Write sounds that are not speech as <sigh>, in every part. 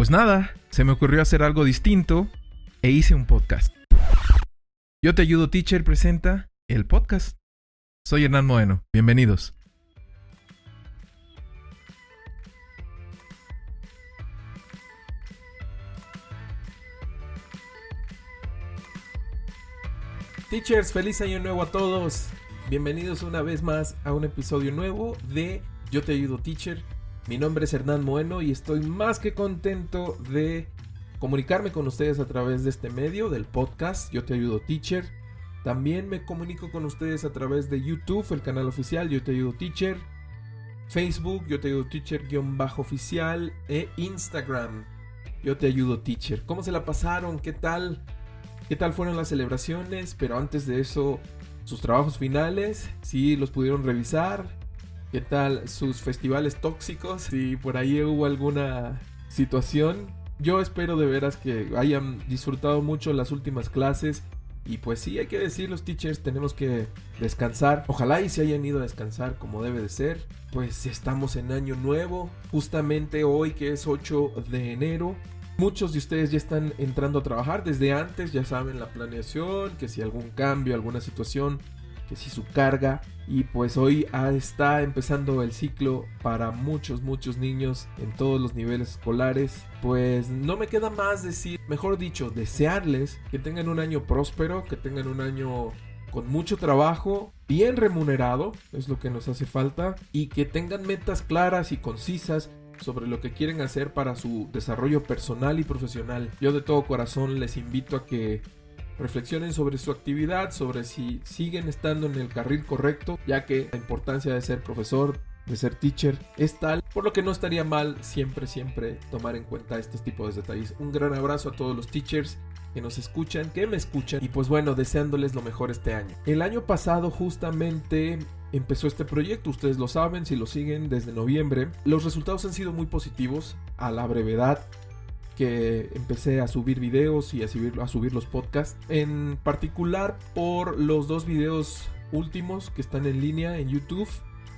Pues nada, se me ocurrió hacer algo distinto e hice un podcast. Yo te ayudo, teacher, presenta el podcast. Soy Hernán Moeno, bienvenidos. Teachers, feliz año nuevo a todos. Bienvenidos una vez más a un episodio nuevo de Yo te ayudo, teacher. Mi nombre es Hernán Moeno y estoy más que contento de comunicarme con ustedes a través de este medio, del podcast Yo te ayudo, teacher. También me comunico con ustedes a través de YouTube, el canal oficial Yo te ayudo, teacher. Facebook, Yo te ayudo, teacher-oficial. E Instagram, Yo te ayudo, teacher. ¿Cómo se la pasaron? ¿Qué tal? ¿Qué tal fueron las celebraciones? Pero antes de eso, sus trabajos finales, si los pudieron revisar. ¿Qué tal sus festivales tóxicos? Si por ahí hubo alguna situación. Yo espero de veras que hayan disfrutado mucho las últimas clases. Y pues sí, hay que decir, los teachers tenemos que descansar. Ojalá y se hayan ido a descansar como debe de ser. Pues estamos en año nuevo. Justamente hoy que es 8 de enero. Muchos de ustedes ya están entrando a trabajar desde antes, ya saben la planeación, que si algún cambio, alguna situación, que si su carga. Y pues hoy está empezando el ciclo para muchos, muchos niños en todos los niveles escolares. Pues no me queda más decir, mejor dicho, desearles que tengan un año próspero, que tengan un año con mucho trabajo, bien remunerado, es lo que nos hace falta, y que tengan metas claras y concisas sobre lo que quieren hacer para su desarrollo personal y profesional. Yo de todo corazón les invito a que reflexionen sobre su actividad, sobre si siguen estando en el carril correcto, ya que la importancia de ser profesor, de ser teacher, es tal, por lo que no estaría mal siempre, siempre tomar en cuenta estos tipos de detalles. Un gran abrazo a todos los teachers que nos escuchan, que me escuchan y pues bueno, deseándoles lo mejor este año. El año pasado justamente empezó este proyecto, ustedes lo saben, si lo siguen desde noviembre. Los resultados han sido muy positivos a la brevedad que empecé a subir videos y a subir, a subir los podcasts. En particular por los dos videos últimos que están en línea en YouTube.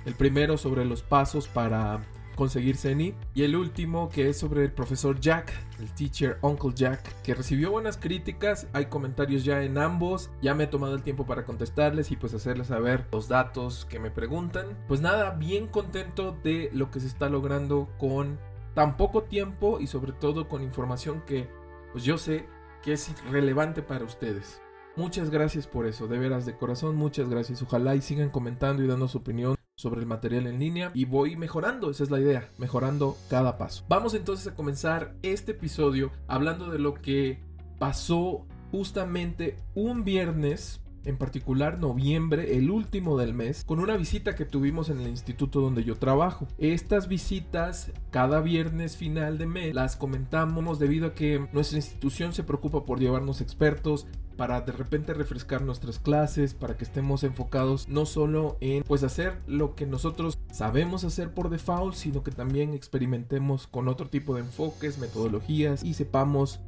El primero sobre los pasos para conseguir CENI. Y el último que es sobre el profesor Jack, el teacher Uncle Jack, que recibió buenas críticas. Hay comentarios ya en ambos. Ya me he tomado el tiempo para contestarles y pues hacerles saber los datos que me preguntan. Pues nada, bien contento de lo que se está logrando con tan poco tiempo y sobre todo con información que pues yo sé que es relevante para ustedes. Muchas gracias por eso, de veras de corazón, muchas gracias. Ojalá y sigan comentando y dando su opinión sobre el material en línea y voy mejorando, esa es la idea, mejorando cada paso. Vamos entonces a comenzar este episodio hablando de lo que pasó justamente un viernes en particular noviembre, el último del mes, con una visita que tuvimos en el instituto donde yo trabajo. Estas visitas cada viernes final de mes las comentamos debido a que nuestra institución se preocupa por llevarnos expertos, para de repente refrescar nuestras clases, para que estemos enfocados no solo en pues hacer lo que nosotros sabemos hacer por default, sino que también experimentemos con otro tipo de enfoques, metodologías y sepamos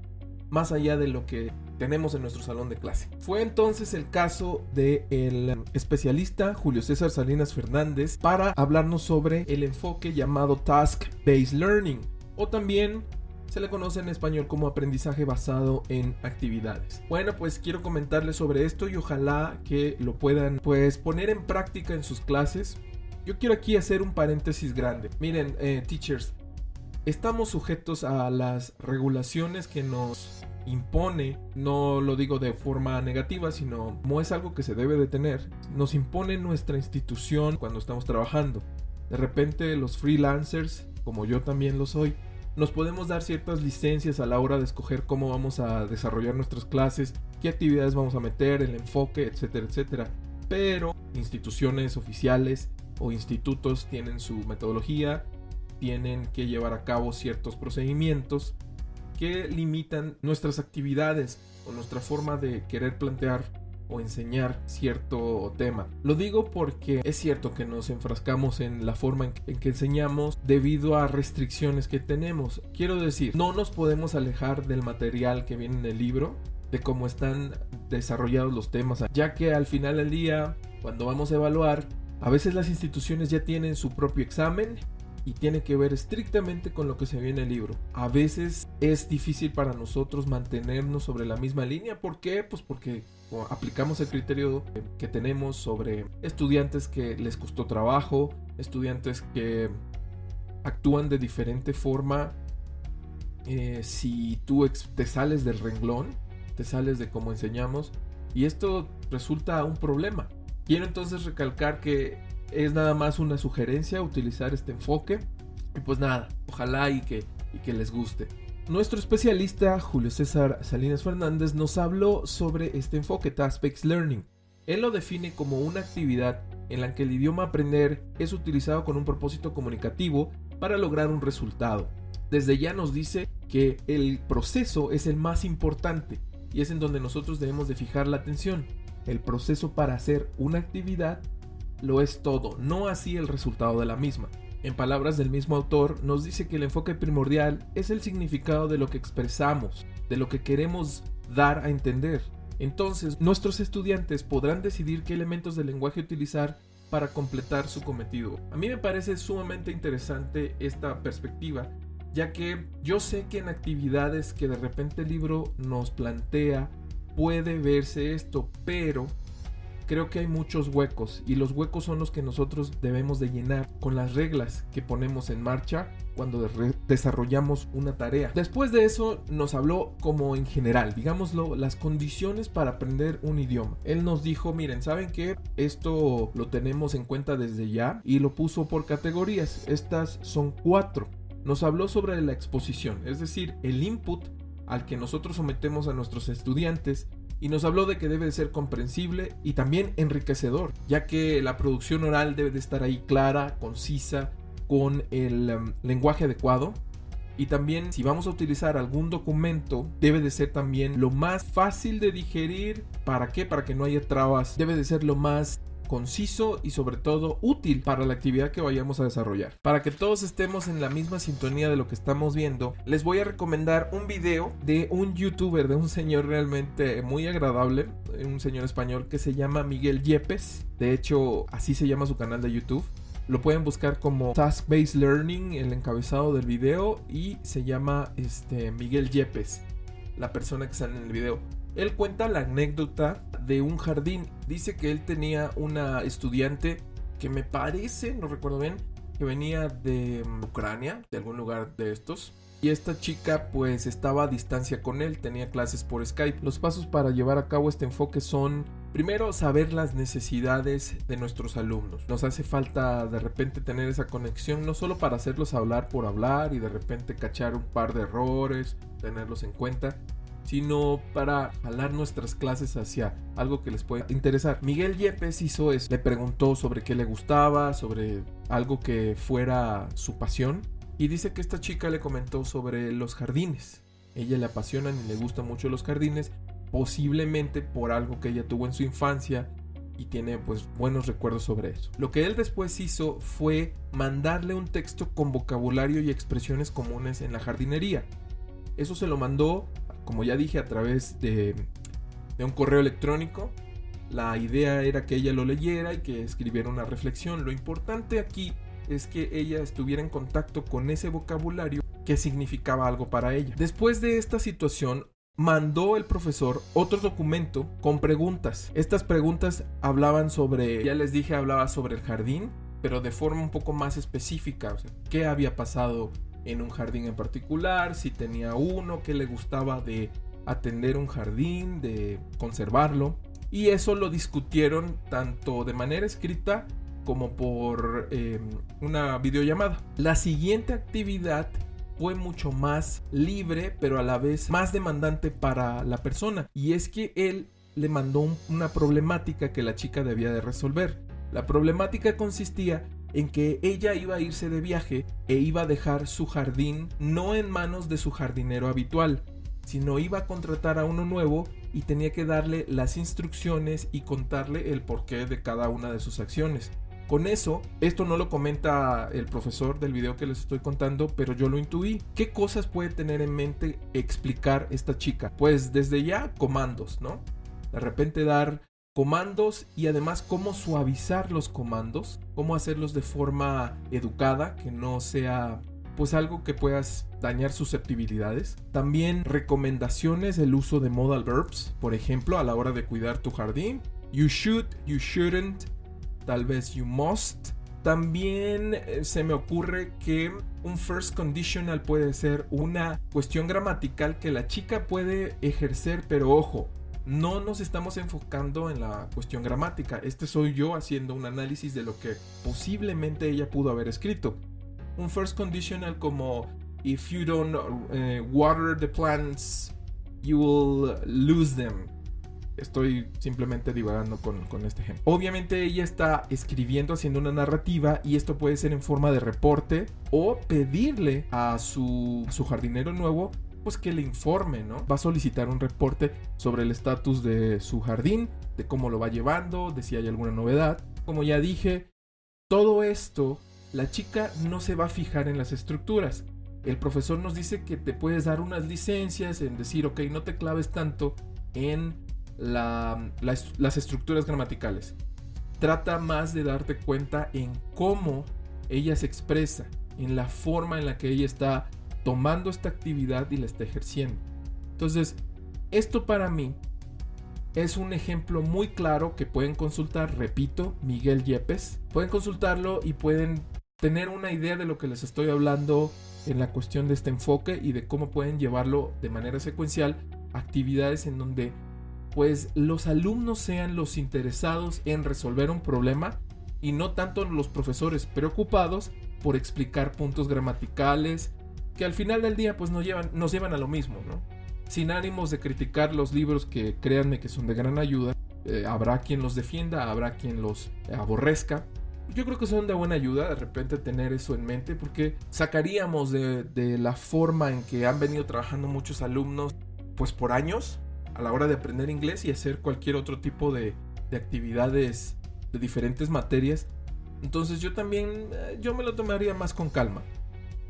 más allá de lo que tenemos en nuestro salón de clase. Fue entonces el caso del especialista Julio César Salinas Fernández para hablarnos sobre el enfoque llamado Task Based Learning o también se le conoce en español como aprendizaje basado en actividades. Bueno, pues quiero comentarles sobre esto y ojalá que lo puedan pues poner en práctica en sus clases. Yo quiero aquí hacer un paréntesis grande. Miren, eh, teachers, estamos sujetos a las regulaciones que nos impone, no lo digo de forma negativa, sino como es algo que se debe de tener, nos impone nuestra institución cuando estamos trabajando. De repente los freelancers, como yo también lo soy, nos podemos dar ciertas licencias a la hora de escoger cómo vamos a desarrollar nuestras clases, qué actividades vamos a meter, el enfoque, etcétera, etcétera. Pero instituciones oficiales o institutos tienen su metodología, tienen que llevar a cabo ciertos procedimientos que limitan nuestras actividades o nuestra forma de querer plantear o enseñar cierto tema. Lo digo porque es cierto que nos enfrascamos en la forma en que, enseñamos debido a restricciones que tenemos. Quiero decir, no nos podemos alejar del material que viene en el libro, de cómo están desarrollados los temas, ya que al final del día, cuando vamos a evaluar, a veces las instituciones ya tienen su propio examen y tiene que ver estrictamente con lo que se ve en el libro. A veces es difícil para nosotros mantenernos sobre la misma línea. ¿Por qué? Pues porque aplicamos el criterio que tenemos sobre estudiantes que les costó trabajo, estudiantes que actúan de diferente forma. Eh, si tú te sales del renglón, te sales de cómo enseñamos, y esto resulta un problema. Quiero entonces recalcar que es nada más una sugerencia utilizar este enfoque. Y pues nada, ojalá y que, y que les guste. Nuestro especialista Julio César Salinas Fernández nos habló sobre este enfoque Task-Based Learning. Él lo define como una actividad en la que el idioma aprender es utilizado con un propósito comunicativo para lograr un resultado. Desde ya nos dice que el proceso es el más importante y es en donde nosotros debemos de fijar la atención. El proceso para hacer una actividad lo es todo, no así el resultado de la misma. En palabras del mismo autor, nos dice que el enfoque primordial es el significado de lo que expresamos, de lo que queremos dar a entender. Entonces, nuestros estudiantes podrán decidir qué elementos del lenguaje utilizar para completar su cometido. A mí me parece sumamente interesante esta perspectiva, ya que yo sé que en actividades que de repente el libro nos plantea puede verse esto, pero creo que hay muchos huecos y los huecos son los que nosotros debemos de llenar con las reglas que ponemos en marcha cuando desarrollamos una tarea. Después de eso nos habló como en general, digámoslo, las condiciones para aprender un idioma. Él nos dijo, miren, ¿saben que Esto lo tenemos en cuenta desde ya y lo puso por categorías. Estas son cuatro. Nos habló sobre la exposición, es decir, el input al que nosotros sometemos a nuestros estudiantes y nos habló de que debe de ser comprensible y también enriquecedor, ya que la producción oral debe de estar ahí clara, concisa, con el um, lenguaje adecuado. Y también si vamos a utilizar algún documento, debe de ser también lo más fácil de digerir. ¿Para qué? Para que no haya trabas. Debe de ser lo más conciso y sobre todo útil para la actividad que vayamos a desarrollar. Para que todos estemos en la misma sintonía de lo que estamos viendo, les voy a recomendar un video de un youtuber, de un señor realmente muy agradable, un señor español que se llama Miguel Yepes. De hecho, así se llama su canal de YouTube. Lo pueden buscar como Task Based Learning, el encabezado del video, y se llama este, Miguel Yepes, la persona que sale en el video. Él cuenta la anécdota de un jardín. Dice que él tenía una estudiante que me parece, no recuerdo bien, que venía de Ucrania, de algún lugar de estos. Y esta chica pues estaba a distancia con él, tenía clases por Skype. Los pasos para llevar a cabo este enfoque son, primero, saber las necesidades de nuestros alumnos. Nos hace falta de repente tener esa conexión, no solo para hacerlos hablar por hablar y de repente cachar un par de errores, tenerlos en cuenta, sino para jalar nuestras clases hacia algo que les pueda interesar. Miguel Yepes hizo eso, le preguntó sobre qué le gustaba, sobre algo que fuera su pasión, y dice que esta chica le comentó sobre los jardines. Ella le apasionan y le gustan mucho los jardines, posiblemente por algo que ella tuvo en su infancia y tiene pues buenos recuerdos sobre eso. Lo que él después hizo fue mandarle un texto con vocabulario y expresiones comunes en la jardinería. Eso se lo mandó como ya dije, a través de, un correo electrónico. La idea era que ella lo leyera y que escribiera una reflexión. Lo importante aquí es que ella estuviera en contacto con ese vocabulario que significaba algo para ella. Después de esta situación, mandó el profesor otro documento con preguntas. Estas preguntas hablaban sobre, ya les dije, hablaba sobre el jardín, pero de forma un poco más específica. O qué había pasado en un jardín en particular, si tenía uno que le gustaba de atender un jardín, de conservarlo. Y eso lo discutieron tanto de manera escrita como por em, una videollamada. La siguiente actividad fue mucho más libre, pero a la vez más demandante para la persona. Y es que él le mandó una problemática que la chica debía de resolver. La problemática consistía en que ella iba a irse de viaje e iba a dejar su jardín no en manos de su jardinero habitual, sino iba a contratar a uno nuevo y tenía que darle las instrucciones y contarle el porqué de cada una de sus acciones. Con eso, esto no lo comenta el profesor del video que les estoy contando, pero yo lo intuí. ¿Qué cosas puede tener en mente explicar esta chica? Pues desde ya comandos, ¿no? De repente dar comandos y además cómo suavizar los comandos, cómo hacerlos de forma educada, que no sea pues algo que puedas dañar susceptibilidades. También recomendaciones el uso de modal verbs, por ejemplo, a la hora de cuidar tu jardín. You should, you shouldn't, tal vez you must. También eh, se me ocurre que un first conditional puede ser una cuestión gramatical que la chica puede ejercer, pero ojo, no nos estamos enfocando en la cuestión gramática. Este soy yo haciendo un análisis de lo que posiblemente ella pudo haber escrito. Un first conditional como if you don't eh, water the plants, you will lose them. Estoy simplemente divagando con, con, este ejemplo. Obviamente ella está escribiendo, haciendo una narrativa y esto puede ser en forma de reporte o pedirle a su, su jardinero nuevo pues que le informe, ¿no? Va a solicitar un reporte sobre el estatus de su jardín, de cómo lo va llevando, de si hay alguna novedad. Como ya dije, todo esto, la chica no se va a fijar en las estructuras. El profesor nos dice que te puedes dar unas licencias en decir, ok, no te claves tanto en las estructuras gramaticales. Trata más de darte cuenta en cómo ella se expresa, en la forma en la que ella está tomando esta actividad y la está ejerciendo. Entonces, esto para mí es un ejemplo muy claro que pueden consultar, repito, Miguel Yepes. Pueden consultarlo y pueden tener una idea de lo que les estoy hablando en la cuestión de este enfoque y de cómo pueden llevarlo de manera secuencial a actividades en donde pues los alumnos sean los interesados en resolver un problema y no tanto los profesores preocupados por explicar puntos gramaticales, que al final del día pues nos llevan, nos llevan a lo mismo, ¿no? Sin ánimos de criticar los libros que créanme que son de gran ayuda, eh, habrá quien los defienda, habrá quien los aborrezca. Yo creo que son de buena ayuda de repente tener eso en mente porque sacaríamos de, la forma en que han venido trabajando muchos alumnos pues por años a la hora de aprender inglés y hacer cualquier otro tipo de, de actividades de diferentes materias. Entonces yo también, eh, yo me lo tomaría más con calma.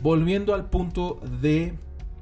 Volviendo al punto de,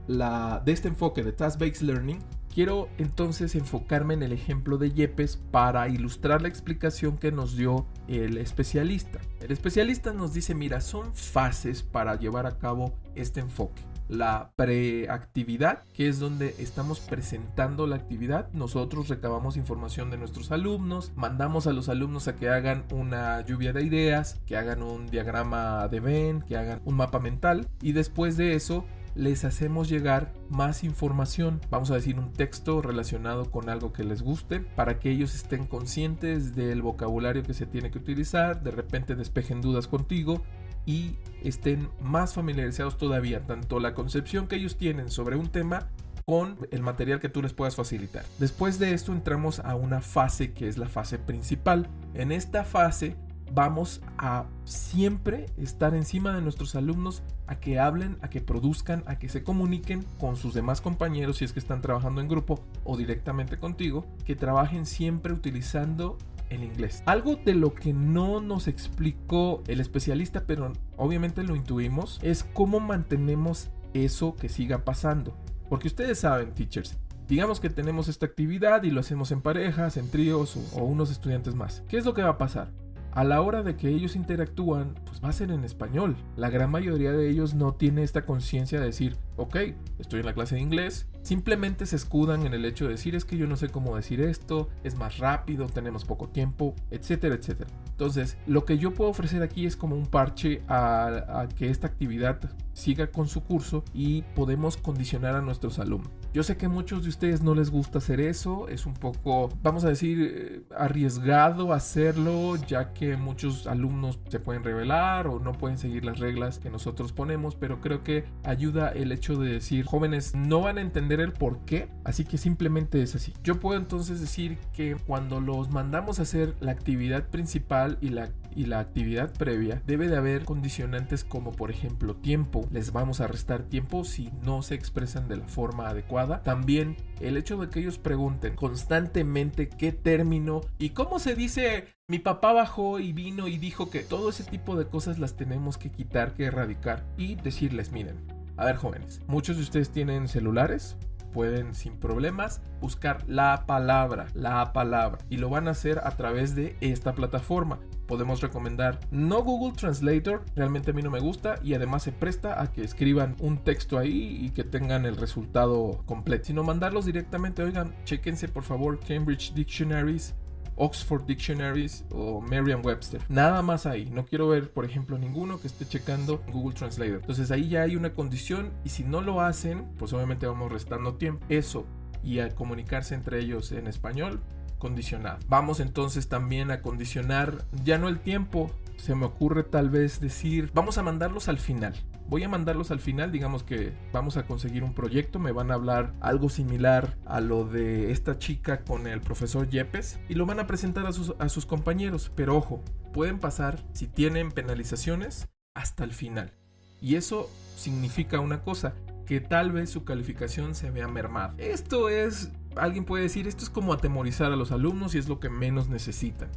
la, de este enfoque de Task-Based Learning, quiero entonces enfocarme en el ejemplo de Yepes para ilustrar la explicación que nos dio el especialista. El especialista nos dice, mira, son fases para llevar a cabo este enfoque la preactividad, que es donde estamos presentando la actividad. Nosotros recabamos información de nuestros alumnos, mandamos a los alumnos a que hagan una lluvia de ideas, que hagan un diagrama de Venn, que hagan un mapa mental y después de eso les hacemos llegar más información, vamos a decir un texto relacionado con algo que les guste, para que ellos estén conscientes del vocabulario que se tiene que utilizar, de repente despejen dudas contigo y estén más familiarizados todavía, tanto la concepción que ellos tienen sobre un tema con el material que tú les puedas facilitar. Después de esto entramos a una fase que es la fase principal. En esta fase vamos a siempre estar encima de nuestros alumnos a que hablen, a que produzcan, a que se comuniquen con sus demás compañeros si es que están trabajando en grupo o directamente contigo, que trabajen siempre utilizando el inglés. Algo de lo que no nos explicó el especialista, pero obviamente lo intuimos, es cómo mantenemos eso que siga pasando. Porque ustedes saben, teachers, digamos que tenemos esta actividad y lo hacemos en parejas, en tríos o, o unos estudiantes más. ¿Qué es lo que va a pasar? A la hora de que ellos interactúan, pues va a ser en español. La gran mayoría de ellos no tiene esta conciencia de decir, ok, estoy en la clase de inglés, simplemente se escudan en el hecho de decir es que yo no sé cómo decir esto, es más rápido, tenemos poco tiempo, etcétera, etcétera. Entonces, lo que yo puedo ofrecer aquí es como un parche a, que esta actividad siga con su curso y podemos condicionar a nuestros alumnos. Yo sé que muchos de ustedes no les gusta hacer eso, es un poco, vamos a decir, eh, arriesgado hacerlo, ya que muchos alumnos se pueden revelar o no pueden seguir las reglas que nosotros ponemos, pero creo que ayuda el hecho de decir, jóvenes no van a entender el por qué, así que simplemente es así. Yo puedo entonces decir que cuando los mandamos a hacer la actividad principal y la, y la actividad previa, debe de haber condicionantes como por ejemplo tiempo, les vamos a restar tiempo si no se expresan de la forma adecuada. También el hecho de que ellos pregunten constantemente qué término y cómo se dice mi papá bajó y vino y dijo que todo ese tipo de cosas las tenemos que quitar, que erradicar y decirles, miren, a ver jóvenes, muchos de ustedes tienen celulares, pueden sin problemas buscar la palabra, la palabra. Y lo van a hacer a través de esta plataforma. Podemos recomendar no Google Translator, realmente a mí no me gusta y además se presta a que escriban un texto ahí y que tengan el resultado completo, sino mandarlos directamente, oigan, chequense por favor Cambridge Dictionaries Oxford Dictionaries o Merriam-Webster. Nada más ahí. No quiero ver, por ejemplo, ninguno que esté checando Google Translator. Entonces ahí ya hay una condición y si no lo hacen, pues obviamente vamos restando tiempo. Eso y al comunicarse entre ellos en español, condicionado. Vamos entonces también a condicionar ya no el tiempo, se me ocurre tal vez decir, vamos a mandarlos al final. Voy a mandarlos al final, digamos que vamos a conseguir un proyecto, me van a hablar algo similar a lo de esta chica con el profesor Yepes y lo van a presentar a sus, compañeros, pero ojo, pueden pasar, si tienen penalizaciones, hasta el final. Y eso significa una cosa, que tal vez su calificación se vea mermada. Esto es, alguien puede decir, esto es como atemorizar a los alumnos y es lo que menos necesitan.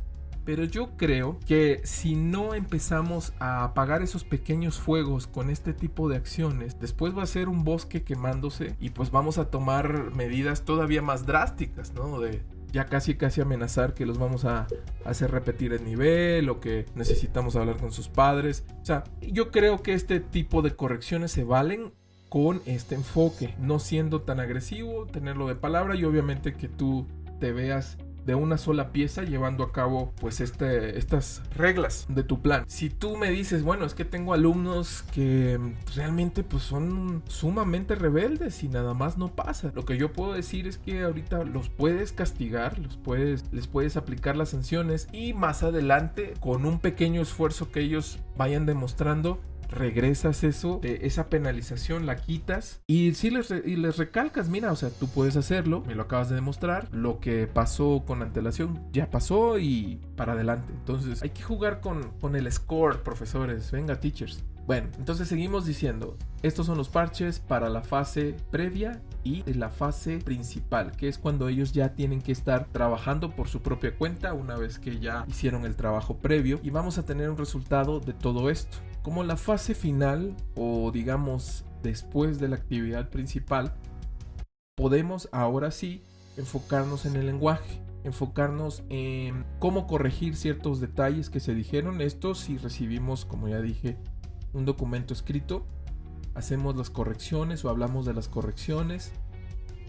Pero yo creo que si no empezamos a apagar esos pequeños fuegos con este tipo de acciones, después va a ser un bosque quemándose y pues vamos a tomar medidas todavía más drásticas, ¿no? De ya casi casi amenazar que los vamos a hacer repetir el nivel o que necesitamos hablar con sus padres. O sea, yo creo que este tipo de correcciones se valen con este enfoque, no siendo tan agresivo, tenerlo de palabra y obviamente que tú te veas de una sola pieza llevando a cabo pues este, estas reglas de tu plan. Si tú me dices, bueno, es que tengo alumnos que realmente pues son sumamente rebeldes y nada más no pasa. Lo que yo puedo decir es que ahorita los puedes castigar, los puedes, les puedes aplicar las sanciones y más adelante con un pequeño esfuerzo que ellos vayan demostrando regresas eso, esa penalización la quitas y si les, y les recalcas, mira, o sea, tú puedes hacerlo, me lo acabas de demostrar, lo que pasó con antelación ya pasó y para adelante. Entonces hay que jugar con, con el score, profesores, venga, teachers. Bueno, entonces seguimos diciendo, estos son los parches para la fase previa y la fase principal, que es cuando ellos ya tienen que estar trabajando por su propia cuenta una vez que ya hicieron el trabajo previo y vamos a tener un resultado de todo esto. Como la fase final o digamos después de la actividad principal, podemos ahora sí enfocarnos en el lenguaje, enfocarnos en cómo corregir ciertos detalles que se dijeron. Esto si recibimos, como ya dije, un documento escrito, hacemos las correcciones o hablamos de las correcciones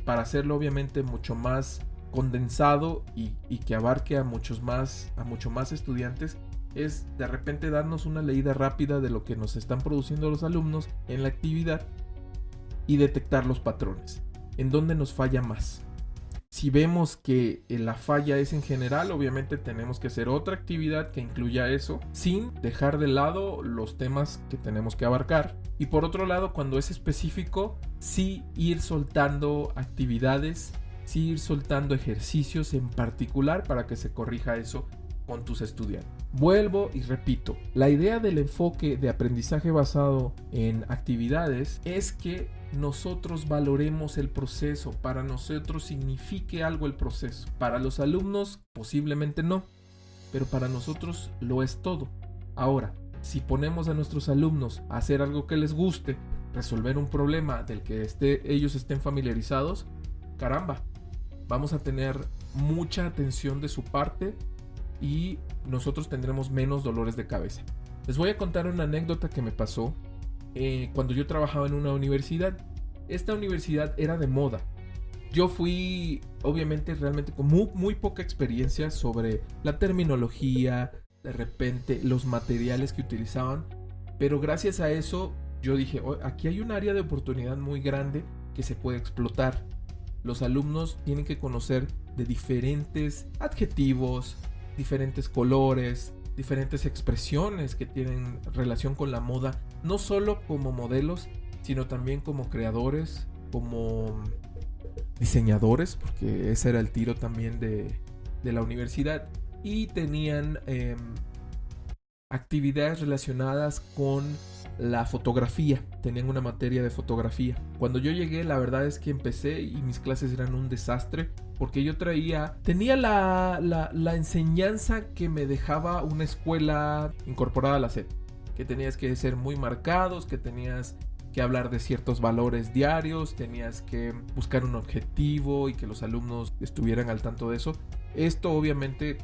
para hacerlo obviamente mucho más condensado y, y que abarque a muchos más, a mucho más estudiantes es de repente darnos una leída rápida de lo que nos están produciendo los alumnos en la actividad y detectar los patrones, en dónde nos falla más. Si vemos que eh, la falla es en general, obviamente tenemos que hacer otra actividad que incluya eso, sin dejar de lado los temas que tenemos que abarcar. Y por otro lado, cuando es específico, sí ir soltando actividades, sí ir soltando ejercicios en particular para que se corrija eso con tus estudiantes. Vuelvo y repito, la idea del enfoque de aprendizaje basado en actividades es que nosotros valoremos el proceso, para nosotros signifique algo el proceso. Para los alumnos posiblemente no, pero para nosotros lo es todo. Ahora, si ponemos a nuestros alumnos a hacer algo que les guste, resolver un problema del que ellos estén familiarizados, caramba, vamos a tener mucha atención de su parte y nosotros tendremos menos dolores de cabeza. Les voy a contar una anécdota que me pasó eh, cuando yo trabajaba en una universidad. Esta universidad era de moda. Yo fui, obviamente, realmente con muy, muy poca experiencia sobre la terminología, de repente los materiales que utilizaban. Pero gracias a eso yo dije, aquí hay un área de oportunidad muy grande que se puede explotar. Los alumnos tienen que conocer de diferentes adjetivos, diferentes colores, diferentes expresiones que tienen relación con la moda, no solo como modelos, sino también como creadores, como diseñadores, porque ese era el tiro también de, la universidad, y tenían em, actividades relacionadas con la fotografía, tenían una materia de fotografía. Cuando yo llegué, la verdad es que empecé y mis clases eran un desastre porque yo traía, tenía la, la, enseñanza que me dejaba una escuela incorporada a la SED, que tenías que ser muy marcados, que tenías que hablar de ciertos valores diarios, tenías que buscar un objetivo y que los alumnos estuvieran al tanto de eso. Esto obviamente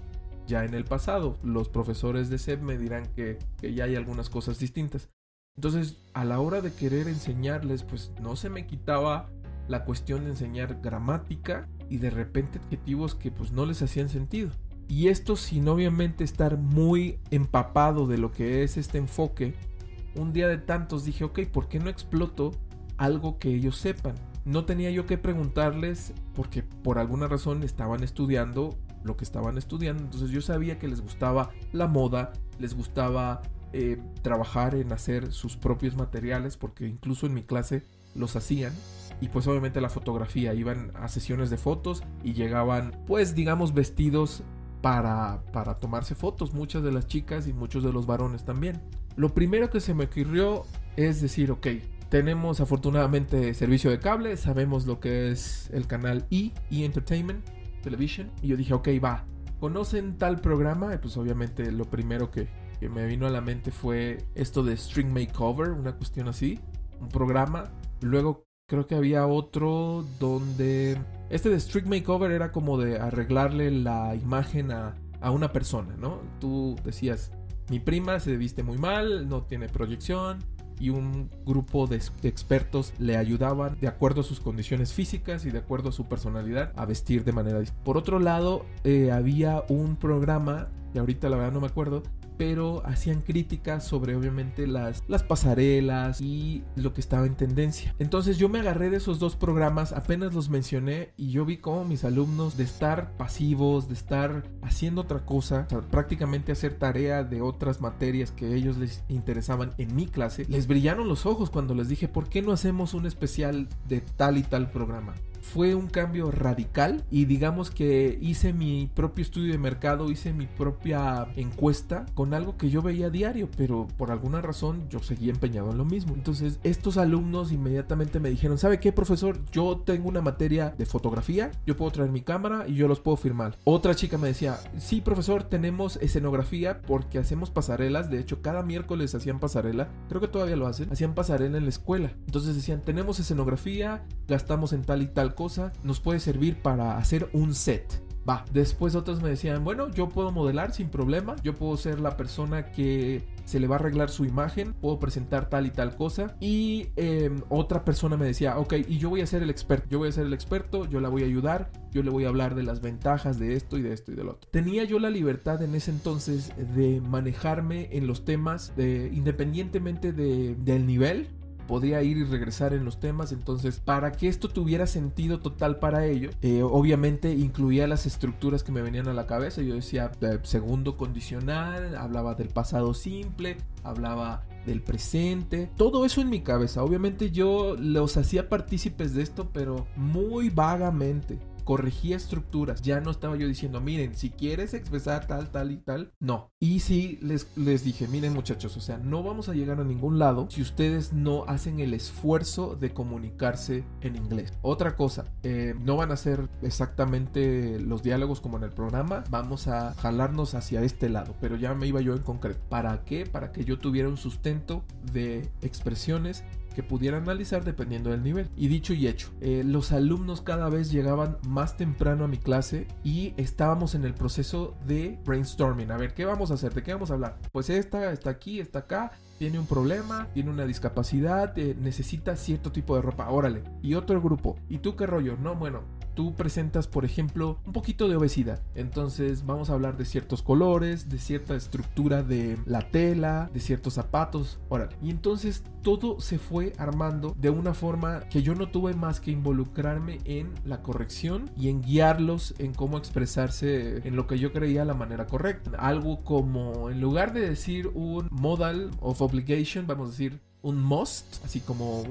ya en el pasado, los profesores de SEP me dirán que, que ya hay algunas cosas distintas. Entonces, a la hora de querer enseñarles, pues no se me quitaba la cuestión de enseñar gramática y de repente adjetivos que pues no les hacían sentido. Y esto sin obviamente estar muy empapado de lo que es este enfoque, un día de tantos dije, ok, ¿por qué no exploto algo que ellos sepan? No tenía yo que preguntarles porque por alguna razón estaban estudiando lo que estaban estudiando, entonces yo sabía que les gustaba la moda, les gustaba eh, trabajar en hacer sus propios materiales, porque incluso en mi clase los hacían. Y pues obviamente la fotografía, iban a sesiones de fotos y llegaban pues digamos vestidos para, para tomarse fotos, muchas de las chicas y muchos de los varones también. Lo primero que se me ocurrió es decir, ok, tenemos afortunadamente servicio de cable, sabemos lo que es el canal E, E Entertainment Television. Y yo dije, ok, va, ¿conocen tal programa? Y pues obviamente lo primero que, que me vino a la mente fue esto de String Makeover, una cuestión así, un programa. Luego creo que había otro donde este de String Makeover era como de arreglarle la imagen a, a una persona, ¿no? Tú decías, mi prima se viste muy mal, no tiene proyección, y un grupo de, expertos le ayudaban de acuerdo a sus condiciones físicas y de acuerdo a su personalidad a vestir de manera distinta. Por otro lado, eh, había un programa, que ahorita la verdad no me acuerdo, pero hacían críticas sobre obviamente las, las pasarelas y lo que estaba en tendencia. Entonces yo me agarré de esos dos programas, apenas los mencioné y yo vi como mis alumnos de estar pasivos, de estar haciendo otra cosa, prácticamente hacer tarea de otras materias que ellos les interesaban en mi clase, les brillaron los ojos cuando les dije, ¿por qué no hacemos un especial de tal y tal programa? Fue un cambio radical y digamos que hice mi propio estudio de mercado, hice mi propia encuesta con algo que yo veía diario, pero por alguna razón yo seguía empeñado en lo mismo. Entonces estos alumnos inmediatamente me dijeron, ¿sabe qué profesor? Yo tengo una materia de fotografía, yo puedo traer mi cámara y yo los puedo firmar. Otra chica me decía, sí profesor, tenemos escenografía porque hacemos pasarelas, de hecho cada miércoles hacían pasarela, creo que todavía lo hacen, hacían pasarela en la escuela. Entonces decían, tenemos escenografía, gastamos en tal y tal cosa nos puede servir para hacer un set. Va, después otros me decían, bueno, yo puedo modelar sin problema, yo puedo ser la persona que se le va a arreglar su imagen, puedo presentar tal y tal cosa. Y em, otra persona me decía, ok, y yo voy a ser el experto, yo voy a ser el experto, yo la voy a ayudar, yo le voy a hablar de las ventajas de esto y de esto y del otro. Tenía yo la libertad en ese entonces de manejarme en los temas de, independientemente de, del nivel podía ir y regresar en los temas. Entonces, para que esto tuviera sentido total para ello, eh, obviamente incluía las estructuras que me venían a la cabeza. Yo decía eh, segundo condicional, hablaba del pasado simple, hablaba del presente, todo eso en mi cabeza. Obviamente yo los hacía partícipes de esto, pero muy vagamente corregía estructuras. Ya no estaba yo diciendo, miren, si quieres expresar tal, tal y tal, no. Y sí les, les dije, miren muchachos, o sea, no vamos a llegar a ningún lado si ustedes no hacen el esfuerzo de comunicarse en inglés. Otra cosa, eh, no van a ser exactamente los diálogos como en el programa, vamos a jalarnos hacia este lado, pero ya me iba yo en concreto. ¿Para qué? Para que yo tuviera un sustento de expresiones que pudiera analizar dependiendo del nivel. Y dicho y hecho, eh, los alumnos cada vez llegaban más temprano a mi clase y estábamos en el proceso de brainstorming. A ver, ¿qué vamos a hacer? ¿De qué vamos a hablar? Pues esta está aquí, está acá, tiene un problema, tiene una discapacidad, eh, necesita cierto tipo de ropa, órale. Y otro grupo, ¿y tú qué rollo? No, bueno, tú presentas, por ejemplo, un poquito de obesidad. Entonces vamos a hablar de ciertos colores, de cierta estructura de la tela, de ciertos zapatos. Y entonces todo se fue armando de una forma que yo no tuve más que involucrarme en la corrección y en guiarlos en cómo expresarse en lo que yo creía la manera correcta. Algo como en lugar de decir un modal of obligation, vamos a decir un must, así como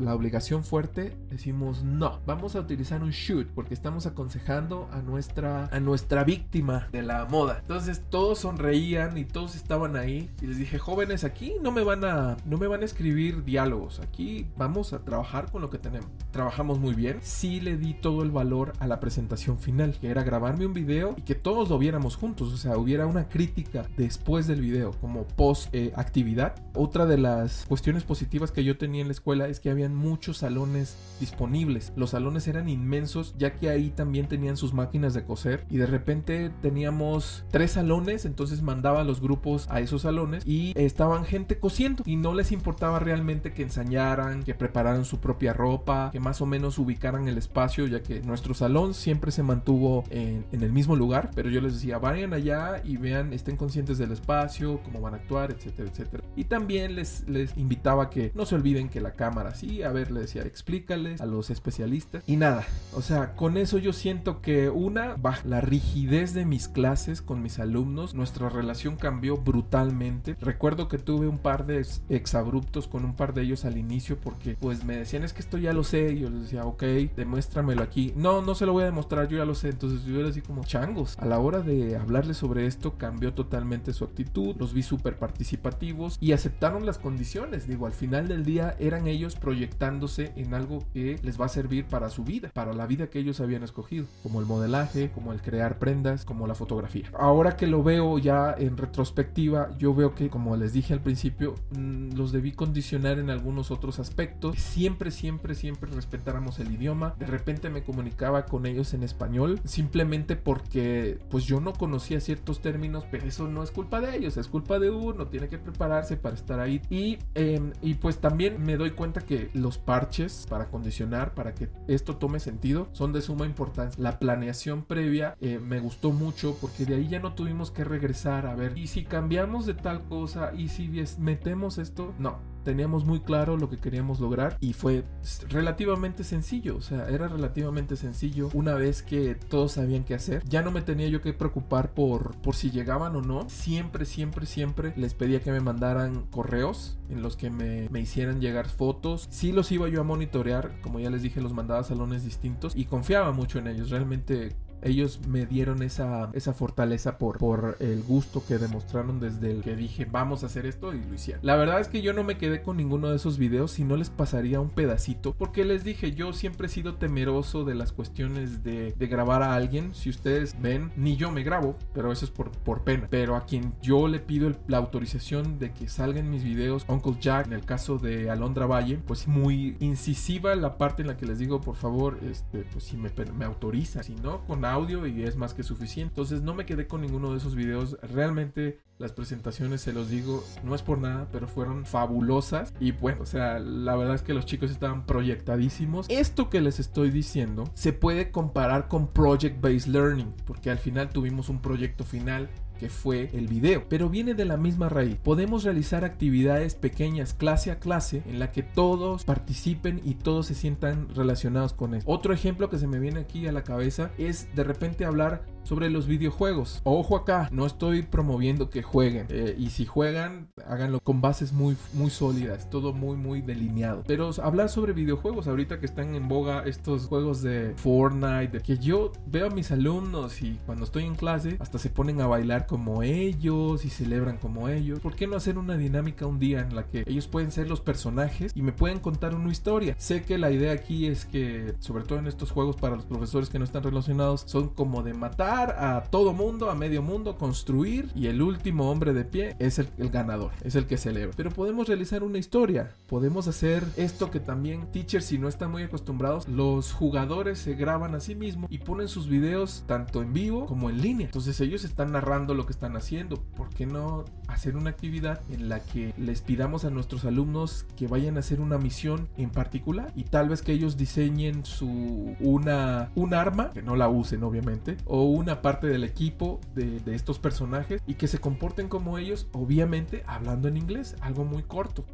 la obligación fuerte, decimos no, vamos a utilizar un should porque estamos aconsejando a nuestra a nuestra víctima de la moda. Entonces todos sonreían y todos estaban ahí y les dije, "Jóvenes, aquí no me van a no me van a escribir diálogos, aquí vamos a trabajar con lo que tenemos." Trabajamos muy bien. Sí le di todo el valor a la presentación final, que era grabarme un video y que todos lo viéramos juntos, o sea, hubiera una crítica después del video como post eh, actividad. Otra de las cuestiones positivas que yo tenía en la escuela es que habían muchos salones disponibles. Los salones eran inmensos ya que ahí también tenían sus máquinas de coser y de repente teníamos tres salones, entonces mandaba a los grupos a esos salones y estaban gente cosiendo y no les importaba realmente que ensañaran, que prepararan su propia ropa, que más o menos ubicaran el espacio ya que nuestro salón siempre se mantuvo en, en el mismo lugar, pero yo les decía vayan allá y vean, estén conscientes del espacio, cómo van a actuar, etcétera, etcétera. Y también les, les invitaba que no se olviden que la cámara sí, a ver, le decía, explícales a los especialistas. Y nada, o sea, con eso yo siento que una, baja la rigidez de mis clases con mis alumnos, nuestra relación cambió brutalmente. Recuerdo que tuve un par de exabruptos con un par de ellos al inicio porque pues me decían es que esto ya lo sé y yo les decía ok demuéstramelo aquí no no se lo voy a demostrar yo ya lo sé entonces yo era así como changos a la hora de hablarles sobre esto cambió totalmente su actitud los vi súper participativos y aceptaron las condiciones digo al final del día eran ellos proyectándose en algo que les va a servir para su vida para la vida que ellos habían escogido como el modelaje como el crear prendas como la fotografía ahora que lo veo ya en retrospectiva yo veo que como les dije al principio mm, los debí condicionar en algunos otros aspectos. Siempre, siempre, siempre respetáramos el idioma. De repente me comunicaba con ellos en español simplemente porque pues yo no conocía ciertos términos, pero eso no es culpa de ellos, es culpa de uno, tiene que prepararse para estar ahí. Y, em, y pues también me doy cuenta que los parches para condicionar, para que esto tome sentido, son de suma importancia. La planeación previa eh, me gustó mucho porque de ahí ya no tuvimos que regresar a ver, y si cambiamos de tal cosa, y si metemos esto, no, teníamos muy claro lo que queríamos lograr y fue relativamente sencillo, o sea, era relativamente sencillo una vez que todos sabían qué hacer. Ya no me tenía yo que preocupar por, por si llegaban o no. Siempre, siempre, siempre les pedía que me mandaran correos en los que me, me hicieran llegar fotos. Sí los iba yo a monitorear, como ya les dije, los mandaba a salones distintos y confiaba mucho en ellos. Realmente ellos me dieron esa, esa fortaleza por, por el gusto que demostraron desde el que dije vamos a hacer esto y lo hicieron. La verdad es que yo no me quedé con ninguno de esos videos si no les pasaría un pedacito porque les dije yo siempre he sido temeroso de las cuestiones de, de grabar a alguien. Si ustedes ven, ni yo me grabo, pero eso es por, por pena. Pero a quien yo le pido la autorización de que salgan mis videos, Uncle Jack, en el caso de Alondra Valle, pues muy incisiva la parte en la que les digo por favor, este, pues si me, me autoriza, si no, con audio y es más que suficiente. Entonces no me quedé con ninguno de esos videos. Realmente las presentaciones, se los digo, no es por nada, pero fueron fabulosas. Y bueno, o sea, la verdad es que los chicos estaban proyectadísimos. Esto que les estoy diciendo se puede comparar con Project Based Learning, porque al final tuvimos un proyecto final que fue el video, pero viene de la misma raíz. Podemos realizar actividades pequeñas clase a clase en la que todos participen y todos se sientan relacionados con eso. Otro ejemplo que se me viene aquí a la cabeza es de repente hablar sobre los videojuegos. Ojo acá, no estoy promoviendo que jueguen. Eh, y si juegan, háganlo con bases muy, muy sólidas, todo muy, muy delineado. Pero hablar sobre videojuegos, ahorita que están en boga estos juegos de Fortnite, que yo veo a mis alumnos y cuando estoy en clase, hasta se ponen a bailar como ellos y celebran como ellos. ¿Por qué no hacer una dinámica un día en la que ellos pueden ser los personajes y me pueden contar una historia? Sé que la idea aquí es que, sobre todo en estos juegos para los profesores que no están relacionados, son como de matar a todo mundo, a medio mundo, construir y el último hombre de pie es el, ganador, es el que celebra. Pero podemos realizar una historia, podemos hacer esto que también teachers si no están muy acostumbrados, los jugadores se graban a sí mismos y ponen sus videos tanto en vivo como en línea. Entonces ellos están narrando lo que están haciendo. ¿Por qué no hacer una actividad en la que les pidamos a nuestros alumnos que vayan a hacer una misión en particular y tal vez que ellos diseñen su una un arma que no la usen obviamente o un una parte del equipo de, de estos personajes y que se comporten como ellos, obviamente hablando en inglés, algo muy corto.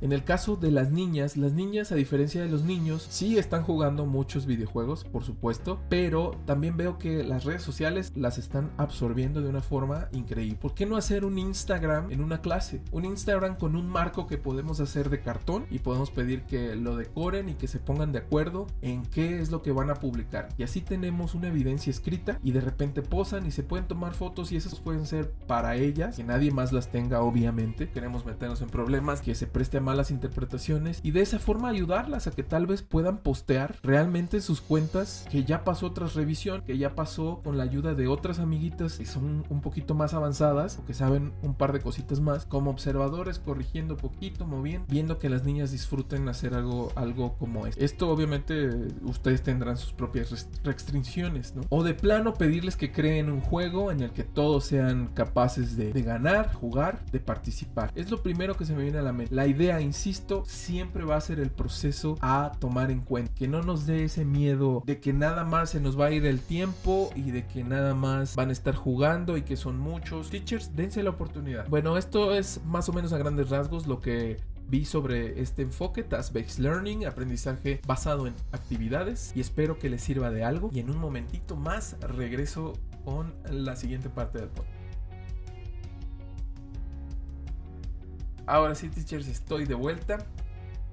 En el caso de las niñas, las niñas a diferencia de los niños sí están jugando muchos videojuegos, por supuesto, pero también veo que las redes sociales las están absorbiendo de una forma increíble. ¿Por qué no hacer un Instagram en una clase? Un Instagram con un marco que podemos hacer de cartón y podemos pedir que lo decoren y que se pongan de acuerdo en qué es lo que van a publicar. Y así tenemos una evidencia escrita y de repente posan y se pueden tomar fotos y esas pueden ser para ellas, que nadie más las tenga obviamente. Queremos meternos en problemas, que se preste malas interpretaciones y de esa forma ayudarlas a que tal vez puedan postear realmente sus cuentas que ya pasó tras revisión, que ya pasó con la ayuda de otras amiguitas que son un poquito más avanzadas o que saben un par de cositas más, como observadores corrigiendo poquito, moviendo, viendo que las niñas disfruten hacer algo, algo como esto. Esto obviamente ustedes tendrán sus propias restricciones, ¿no? O de plano pedirles que creen un juego en el que todos sean capaces de, de ganar, jugar, de participar. Es lo primero que se me viene a la mente. La idea, insisto, siempre va a ser el proceso a tomar en cuenta. Que no nos dé ese miedo de que nada más se nos va a ir el tiempo y de que nada más van a estar jugando y que son muchos. Teachers, dense la oportunidad. Bueno, esto es más o menos a grandes rasgos lo que vi sobre este enfoque Task-Based Learning, aprendizaje basado en actividades y espero que les sirva de algo y en un momentito más regreso con la siguiente parte del podcast. Ahora sí, teachers, estoy de vuelta.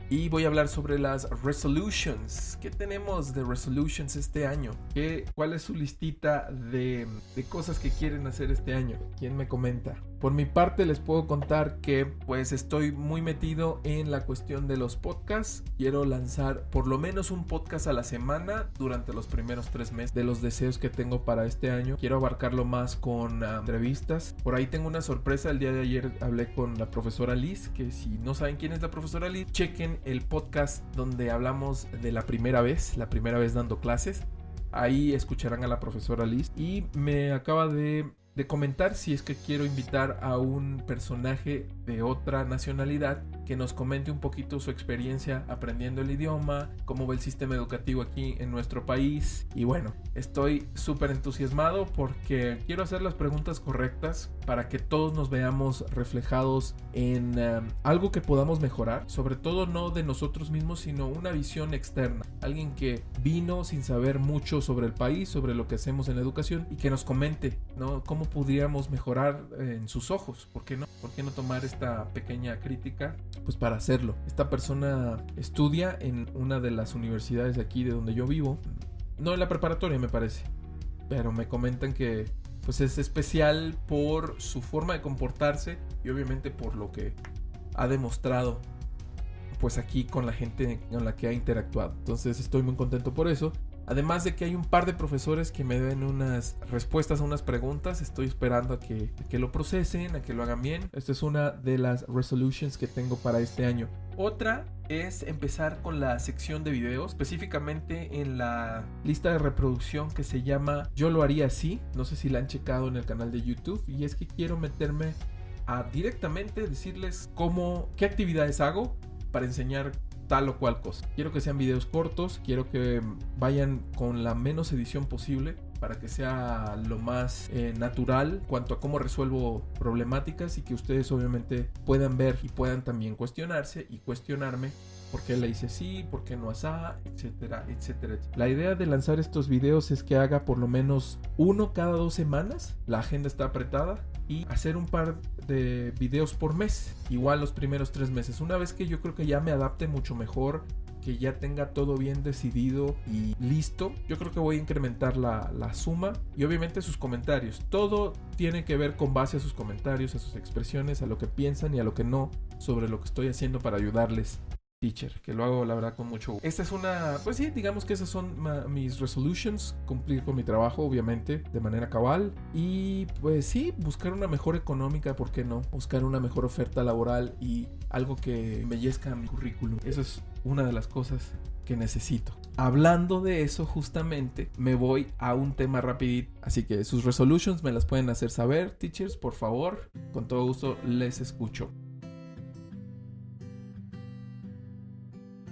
Y voy a hablar sobre las resolutions. ¿Qué tenemos de resolutions este año? ¿Qué, ¿Cuál es su listita de, cosas que quieren hacer este año? ¿Quién me comenta? Por mi parte les puedo contar que pues estoy muy metido en la cuestión de los podcasts. Quiero lanzar por lo menos un podcast a la semana durante los primeros tres meses de los deseos que tengo para este año. Quiero abarcarlo más con uh, entrevistas. Por ahí tengo una sorpresa. El día de ayer hablé con la profesora Liz, que si no saben quién es la profesora Liz, chequen el podcast donde hablamos de la primera vez, la primera vez dando clases. Ahí escucharán a la profesora Liz y me acaba de de comentar si es que quiero invitar a un personaje de otra nacionalidad que nos comente un poquito su experiencia aprendiendo el idioma, cómo va el sistema educativo aquí en nuestro país. Y bueno, estoy súper entusiasmado porque quiero hacer las preguntas correctas para que todos nos veamos reflejados en um, algo que podamos mejorar, sobre todo no de nosotros mismos, sino una visión externa. Alguien que vino sin saber mucho sobre el país, sobre lo que hacemos en la educación y que nos comente, ¿no? Cómo pudiéramos mejorar en sus ojos. ¿Por qué no? ¿Por qué no tomar esta pequeña crítica pues para hacerlo. Esta persona estudia en una de las universidades de aquí de donde yo vivo. No en la preparatoria me parece. Pero me comentan que pues es especial por su forma de comportarse y obviamente por lo que ha demostrado pues aquí con la gente con la que ha interactuado. Entonces estoy muy contento por eso. Además de que hay un par de profesores que me den unas respuestas a unas preguntas, estoy esperando a que, que, lo procesen, a que lo hagan bien. Esta es una de las resolutions que tengo para este año. Otra es empezar con la sección de videos, específicamente en la lista de reproducción que se llama Yo lo haría así. No sé si la han checado en el canal de YouTube. Y es que quiero meterme a directamente decirles cómo, qué actividades hago para enseñar tal o cual cosa. Quiero que sean videos cortos, quiero que vayan con la menos edición posible para que sea lo más eh, natural cuanto a cómo resuelvo problemáticas y que ustedes obviamente puedan ver y puedan también cuestionarse y cuestionarme por qué le hice así, por qué no asá, etcétera, etcétera. La idea de lanzar estos videos es que haga por lo menos uno cada dos semanas. La agenda está apretada y hacer un par de videos por mes, igual los primeros tres meses. Una vez que yo creo que ya me adapte mucho mejor, que ya tenga todo bien decidido y listo, yo creo que voy a incrementar la, la, suma y obviamente sus comentarios. Todo tiene que ver con base a sus comentarios, a sus expresiones, a lo que piensan y a lo que no sobre lo que estoy haciendo para ayudarles teacher, que lo hago la verdad con mucho gusto. Esta es una, pues sí, digamos que esas son mis resolutions, cumplir con mi trabajo obviamente de manera cabal y pues sí, buscar una mejor económica, ¿por qué no? Buscar una mejor oferta laboral y algo que embellezca mi currículum. Eso es una de las cosas que necesito. Hablando de eso justamente, me voy a un tema rapidito. Así que sus resolutions me las pueden hacer saber, teachers, por favor. Con todo gusto les escucho.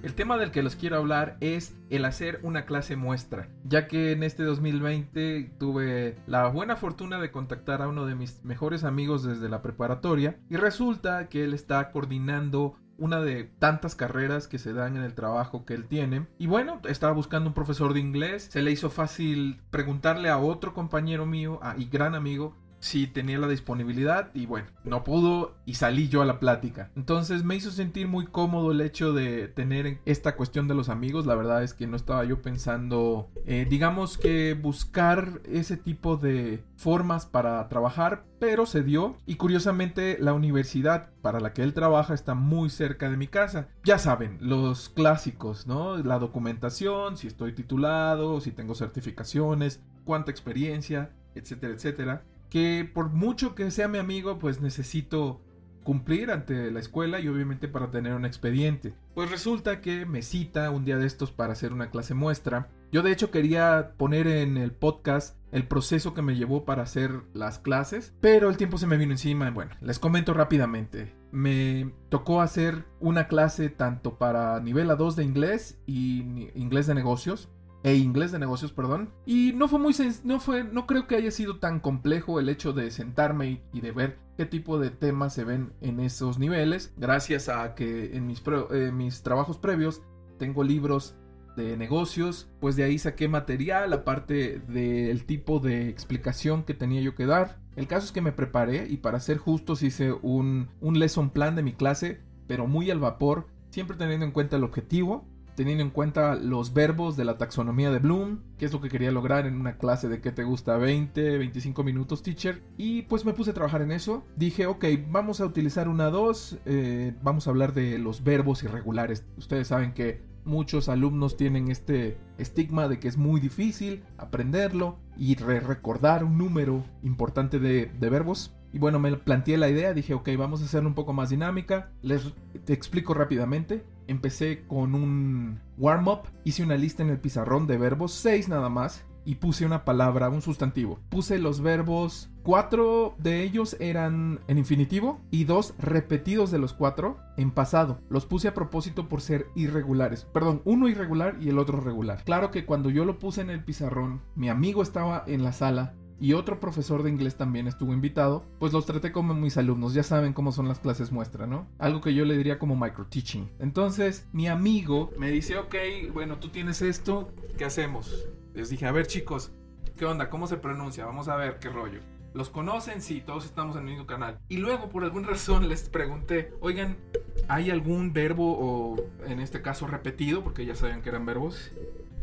El tema del que les quiero hablar es el hacer una clase muestra, ya que en este 2020 tuve la buena fortuna de contactar a uno de mis mejores amigos desde la preparatoria y resulta que él está coordinando una de tantas carreras que se dan en el trabajo que él tiene. Y bueno, estaba buscando un profesor de inglés, se le hizo fácil preguntarle a otro compañero mío y gran amigo si tenía la disponibilidad y bueno, no pudo y salí yo a la plática. Entonces me hizo sentir muy cómodo el hecho de tener esta cuestión de los amigos. La verdad es que no estaba yo pensando, eh, digamos que buscar ese tipo de formas para trabajar, pero se dio y curiosamente la universidad para la que él trabaja está muy cerca de mi casa. Ya saben, los clásicos, ¿no? La documentación, si estoy titulado, si tengo certificaciones, cuánta experiencia, etcétera, etcétera que por mucho que sea mi amigo, pues necesito cumplir ante la escuela y obviamente para tener un expediente. Pues resulta que me cita un día de estos para hacer una clase muestra. Yo de hecho quería poner en el podcast el proceso que me llevó para hacer las clases, pero el tiempo se me vino encima. Bueno, les comento rápidamente. Me tocó hacer una clase tanto para nivel A2 de inglés y inglés de negocios e inglés de negocios, perdón. Y no fue muy no fue no creo que haya sido tan complejo el hecho de sentarme y, de ver qué tipo de temas se ven en esos niveles, gracias a que en mis, eh, mis trabajos previos tengo libros de negocios, pues de ahí saqué material aparte del tipo de explicación que tenía yo que dar. El caso es que me preparé y para ser justos hice un, un lesson plan de mi clase, pero muy al vapor, siempre teniendo en cuenta el objetivo teniendo en cuenta los verbos de la taxonomía de Bloom, que es lo que quería lograr en una clase de que te gusta 20, 25 minutos, teacher. Y pues me puse a trabajar en eso. Dije, ok, vamos a utilizar una 2, eh, vamos a hablar de los verbos irregulares. Ustedes saben que muchos alumnos tienen este estigma de que es muy difícil aprenderlo y recordar un número importante de, de verbos. Y bueno, me planteé la idea, dije, ok, vamos a hacerlo un poco más dinámica. Les explico rápidamente. Empecé con un warm-up, hice una lista en el pizarrón de verbos, seis nada más, y puse una palabra, un sustantivo. Puse los verbos, cuatro de ellos eran en infinitivo y dos repetidos de los cuatro en pasado. Los puse a propósito por ser irregulares. Perdón, uno irregular y el otro regular. Claro que cuando yo lo puse en el pizarrón, mi amigo estaba en la sala y otro profesor de inglés también estuvo invitado, pues los traté como mis alumnos, ya saben cómo son las clases muestra, ¿no? Algo que yo le diría como micro teaching. Entonces, mi amigo me dice, ok, bueno, tú tienes esto, ¿qué hacemos? Les dije, a ver chicos, ¿qué onda? ¿Cómo se pronuncia? Vamos a ver qué rollo. ¿Los conocen? Sí, todos estamos en el mismo canal. Y luego, por alguna razón, les pregunté, oigan, ¿hay algún verbo o en este caso repetido? Porque ya sabían que eran verbos.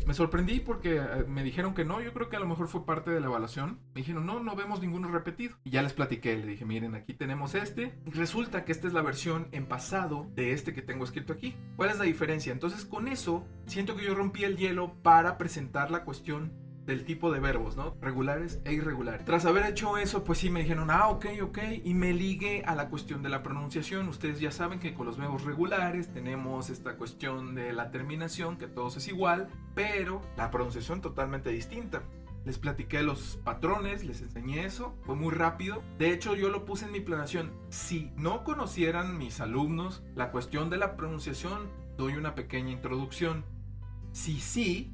Me sorprendí porque eh, me dijeron que no, yo creo que a lo mejor fue parte de la evaluación. Me dijeron, no, no vemos ninguno repetido. Y ya les platiqué, le dije, miren, aquí tenemos este. Resulta que esta es la versión en pasado de este que tengo escrito aquí. ¿Cuál es la diferencia? Entonces con eso, siento que yo rompí el hielo para presentar la cuestión del tipo de verbos, ¿no? Regulares e irregulares. Tras haber hecho eso, pues sí me dijeron, ah, ok, ok, y me ligué a la cuestión de la pronunciación. Ustedes ya saben que con los verbos regulares tenemos esta cuestión de la terminación, que todos es igual, pero la pronunciación totalmente distinta. Les platiqué los patrones, les enseñé eso, fue muy rápido. De hecho, yo lo puse en mi planación. Si no conocieran mis alumnos la cuestión de la pronunciación, doy una pequeña introducción. Si sí,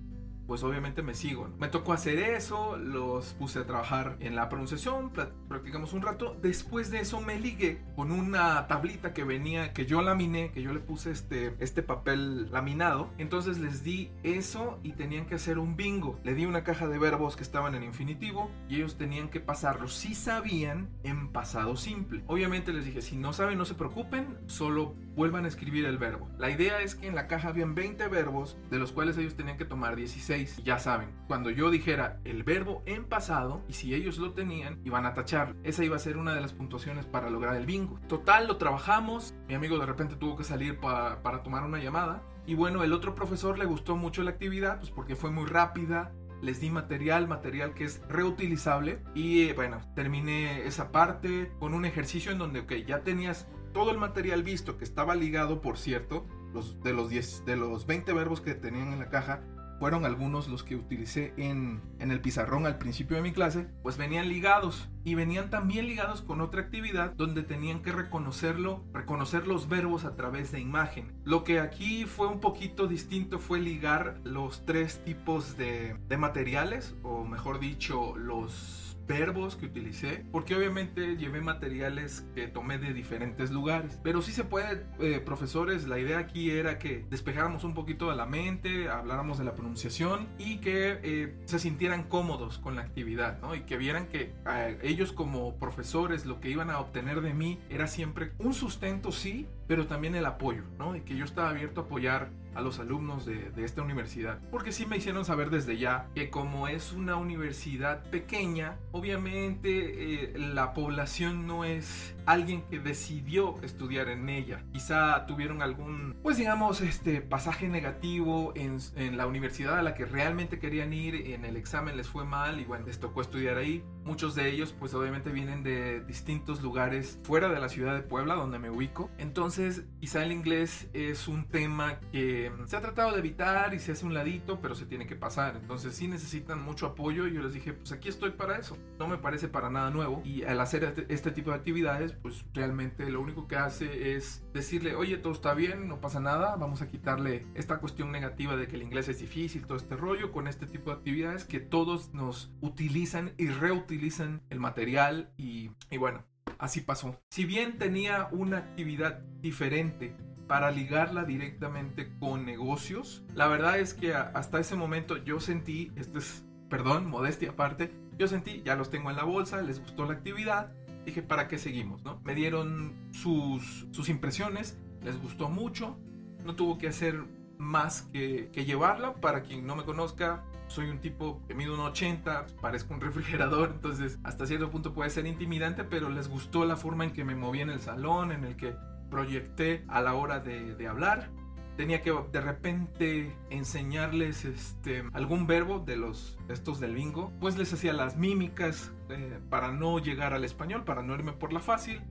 pues obviamente me sigo. Me tocó hacer eso, los puse a trabajar en la pronunciación, practicamos un rato. Después de eso me ligué con una tablita que venía, que yo laminé, que yo le puse este, este papel laminado. Entonces les di eso y tenían que hacer un bingo. Le di una caja de verbos que estaban en infinitivo y ellos tenían que pasarlos si sabían en pasado simple. Obviamente les dije, si no saben no se preocupen, solo vuelvan a escribir el verbo. La idea es que en la caja habían 20 verbos, de los cuales ellos tenían que tomar 16 ya saben, cuando yo dijera el verbo en pasado y si ellos lo tenían, iban a tachar. Esa iba a ser una de las puntuaciones para lograr el bingo. Total, lo trabajamos. Mi amigo de repente tuvo que salir para tomar una llamada. Y bueno, el otro profesor le gustó mucho la actividad, pues porque fue muy rápida, les di material, material que es reutilizable y eh, bueno, terminé esa parte con un ejercicio en donde, ok, ya tenías todo el material visto que estaba ligado, por cierto, los, de, los 10, de los 20 verbos que tenían en la caja, fueron algunos los que utilicé en, en, el pizarrón al principio de mi clase, pues venían ligados y venían también ligados con otra actividad donde tenían que reconocerlo, reconocer los verbos a través de imagen. Lo que aquí fue un poquito distinto fue ligar los tres tipos de, de materiales, o mejor dicho, los verbos que utilicé, porque obviamente llevé materiales que tomé de diferentes lugares. Pero sí se puede, eh, profesores, la idea aquí era que despejáramos un poquito de la mente, habláramos de la pronunciación y que eh, se sintieran cómodos con la actividad, ¿no? Y que vieran que eh, ellos como profesores lo que iban a obtener de mí era siempre un sustento, sí, pero también el apoyo, ¿no? Y que yo estaba abierto a apoyar a los alumnos de, esta universidad. Porque sí me hicieron saber desde ya que como es una universidad pequeña, obviamente eh, la población no es alguien que decidió estudiar en ella. Quizá tuvieron algún, pues digamos, este pasaje negativo en, en la universidad a la que realmente querían ir, en el examen les fue mal y bueno, les tocó estudiar ahí. Muchos de ellos pues obviamente vienen de distintos lugares fuera de la ciudad de Puebla donde me ubico. Entonces quizá el inglés es un tema que se ha tratado de evitar y se hace un ladito, pero se tiene que pasar. Entonces sí necesitan mucho apoyo yo les dije pues aquí estoy para eso. No me parece para nada nuevo y al hacer este, este tipo de actividades pues realmente lo único que hace es decirle oye todo está bien, no pasa nada, vamos a quitarle esta cuestión negativa de que el inglés es difícil, todo este rollo con este tipo de actividades que todos nos utilizan y reutilizan utilizan el material y, y bueno, así pasó. Si bien tenía una actividad diferente para ligarla directamente con negocios, la verdad es que hasta ese momento yo sentí, esto es, perdón, modestia aparte, yo sentí, ya los tengo en la bolsa, les gustó la actividad, dije, ¿para qué seguimos? ¿no? Me dieron sus, sus impresiones, les gustó mucho, no tuvo que hacer más que, que llevarla, para quien no me conozca, soy un tipo que mide un 80, parezco un refrigerador, entonces hasta cierto punto puede ser intimidante, pero les gustó la forma en que me moví en el salón, en el que proyecté a la hora de, hablar. Tenía que de repente enseñarles este, algún verbo de los estos del bingo, pues les hacía las mímicas eh, para no llegar al español, para no irme por la fácil.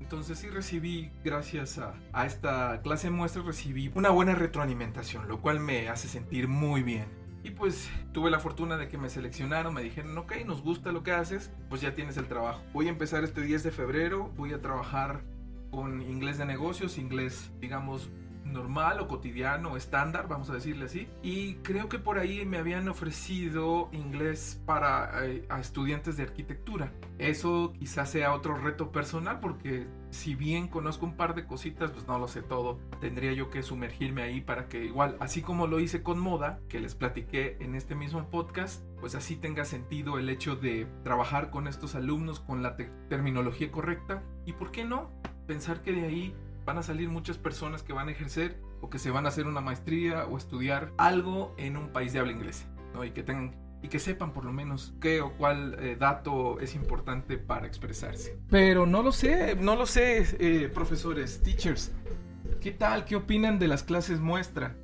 Entonces sí recibí, gracias a, a, esta clase de recibí una buena retroalimentación, lo cual me hace sentir muy bien. Y pues tuve la fortuna de que me seleccionaron, me dijeron, ok, nos gusta lo que haces, pues ya tienes el trabajo. Voy a empezar este 10 de febrero, voy a trabajar con inglés de negocios, inglés, digamos, normal o cotidiano, estándar, vamos a decirle así. Y creo que por ahí me habían ofrecido inglés para eh, estudiantes de arquitectura. Eso quizás sea otro reto personal porque si bien conozco un par de cositas, pues no lo sé todo. Tendría yo que sumergirme ahí para que igual, así como lo hice con moda, que les platiqué en este mismo podcast, pues así tenga sentido el hecho de trabajar con estos alumnos con la terminología correcta. Y por qué no pensar que de ahí van a salir muchas personas que van a ejercer o que se van a hacer una maestría o estudiar algo en un país de habla inglesa, ¿no? Y que tengan y que sepan por lo menos qué o cuál eh, dato es importante para expresarse. Pero no lo sé, no lo sé, eh, profesores, teachers. ¿Qué tal? ¿Qué opinan de las clases muestra?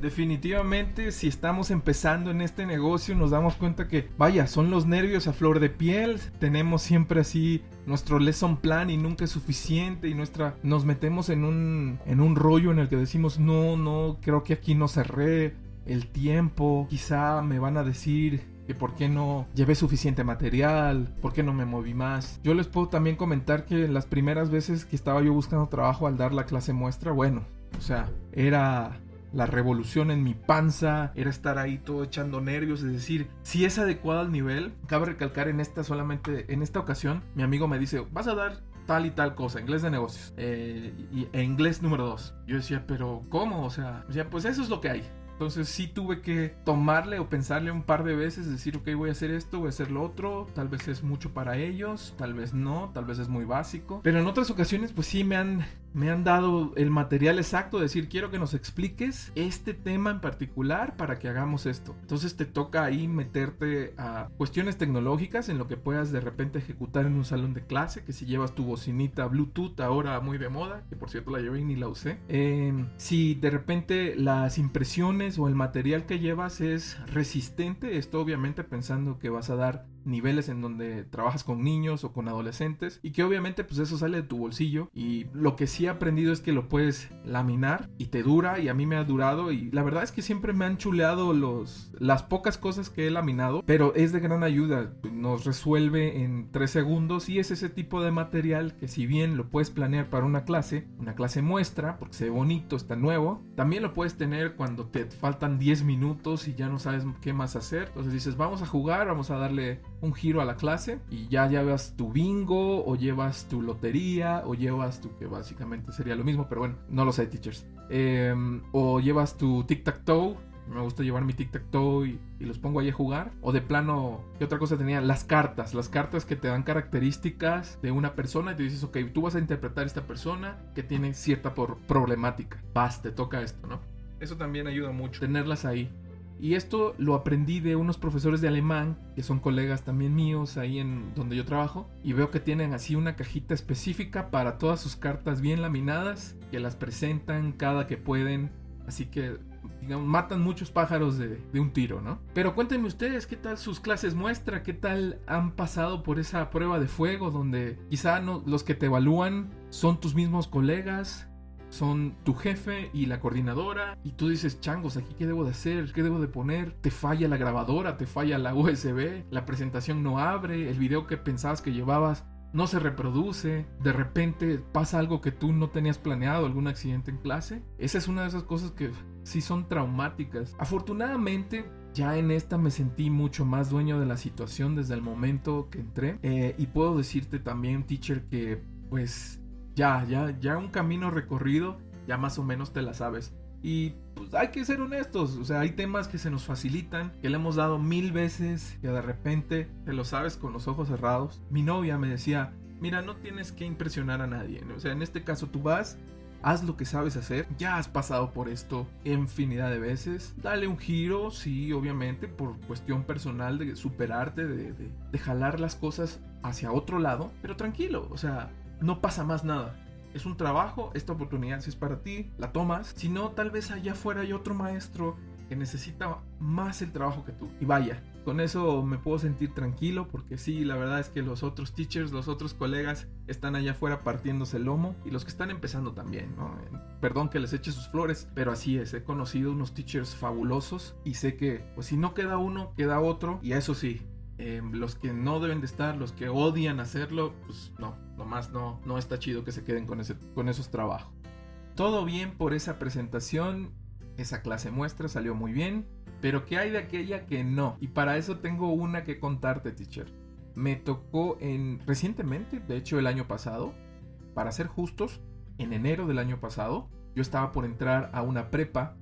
Definitivamente, si estamos empezando en este negocio, nos damos cuenta que, vaya, son los nervios a flor de piel. Tenemos siempre así nuestro lesson plan y nunca es suficiente. Y nuestra. Nos metemos en un, en un rollo en el que decimos, no, no, creo que aquí no cerré el tiempo. Quizá me van a decir que por qué no llevé suficiente material, por qué no me moví más. Yo les puedo también comentar que las primeras veces que estaba yo buscando trabajo al dar la clase muestra, bueno, o sea, era la revolución en mi panza, era estar ahí todo echando nervios, es decir, si es adecuado al nivel, cabe recalcar en esta solamente, en esta ocasión, mi amigo me dice, vas a dar tal y tal cosa, inglés de negocios, eh, y, e inglés número dos. Yo decía, pero ¿cómo? O sea, pues eso es lo que hay. Entonces sí tuve que tomarle o pensarle un par de veces, decir, ok, voy a hacer esto, voy a hacer lo otro, tal vez es mucho para ellos, tal vez no, tal vez es muy básico. Pero en otras ocasiones pues sí me han me han dado el material exacto, decir, quiero que nos expliques este tema en particular para que hagamos esto. Entonces te toca ahí meterte a cuestiones tecnológicas en lo que puedas de repente ejecutar en un salón de clase, que si llevas tu bocinita Bluetooth ahora muy de moda, que por cierto la llevé y ni la usé. Em, si de repente las impresiones o el material que llevas es resistente, esto obviamente pensando que vas a dar niveles en donde trabajas con niños o con adolescentes y que obviamente pues eso sale de tu bolsillo y lo que sí he aprendido es que lo puedes laminar y te dura y a mí me ha durado y la verdad es que siempre me han chuleado los las pocas cosas que he laminado pero es de gran ayuda nos resuelve en tres segundos y es ese tipo de material que si bien lo puedes planear para una clase una clase muestra porque se ve bonito está nuevo también lo puedes tener cuando te faltan 10 minutos y ya no sabes qué más hacer. Entonces dices vamos a jugar vamos a darle un giro a la clase y ya llevas tu bingo o llevas tu lotería o llevas tu, que básicamente sería lo mismo, pero bueno, no lo sé, teachers. Em, o llevas tu tic-tac-toe. Me gusta llevar mi tic-tac-toe y, y, los pongo ahí a jugar. O de plano, ¿qué otra cosa tenía? Las cartas. Las cartas que te dan características de una persona y te dices, ok, tú vas a interpretar a esta persona que tiene cierta problemática. Vas, te toca esto, ¿no? Eso también ayuda mucho. Tenerlas ahí. Y esto lo aprendí de unos profesores de alemán, que son colegas también míos ahí en donde yo trabajo. Y veo que tienen así una cajita específica para todas sus cartas bien laminadas, que las presentan cada que pueden. Así que, digamos, matan muchos pájaros de, de un tiro, ¿no? Pero cuéntenme ustedes, ¿qué tal sus clases muestra? ¿Qué tal han pasado por esa prueba de fuego donde quizá no, los que te evalúan son tus mismos colegas? Son tu jefe y la coordinadora y tú dices, changos, aquí qué debo de hacer, qué debo de poner, te falla la grabadora, te falla la USB, la presentación no abre, el video que pensabas que llevabas no se reproduce, de repente pasa algo que tú no tenías planeado, algún accidente en clase. Esa es una de esas cosas que sí son traumáticas. Afortunadamente, ya en esta me sentí mucho más dueño de la situación desde el momento que entré. Eh, y puedo decirte también, teacher, que pues ya, ya, ya un camino recorrido, ya más o menos te la sabes. Y pues hay que ser honestos, o sea, hay temas que se nos facilitan, que le hemos dado mil veces, que de repente te lo sabes con los ojos cerrados. Mi novia me decía, mira, no tienes que impresionar a nadie, o sea, en este caso tú vas, haz lo que sabes hacer, ya has pasado por esto infinidad de veces, dale un giro, sí, obviamente, por cuestión personal de superarte, de, de, de jalar las cosas hacia otro lado, pero tranquilo, o sea, no pasa más nada. Es un trabajo, esta oportunidad si es para ti, la tomas. Si no, tal vez allá afuera hay otro maestro que necesita más el trabajo que tú. Y vaya, con eso me puedo sentir tranquilo porque sí, la verdad es que los otros teachers, los otros colegas están allá afuera partiéndose el lomo y los que están empezando también, ¿no? Perdón que les eche sus flores, pero así es, he conocido unos teachers fabulosos y sé que pues si no queda uno, queda otro y eso sí, eh, los que no deben de estar, los que odian hacerlo, pues no, nomás no, no está chido que se queden con, ese, con esos trabajos. Todo bien por esa presentación, esa clase muestra salió muy bien, pero ¿qué hay de aquella que no? Y para eso tengo una que contarte, teacher. Me tocó en recientemente, de hecho el año pasado, para ser justos, en enero del año pasado, yo estaba por entrar a una prepa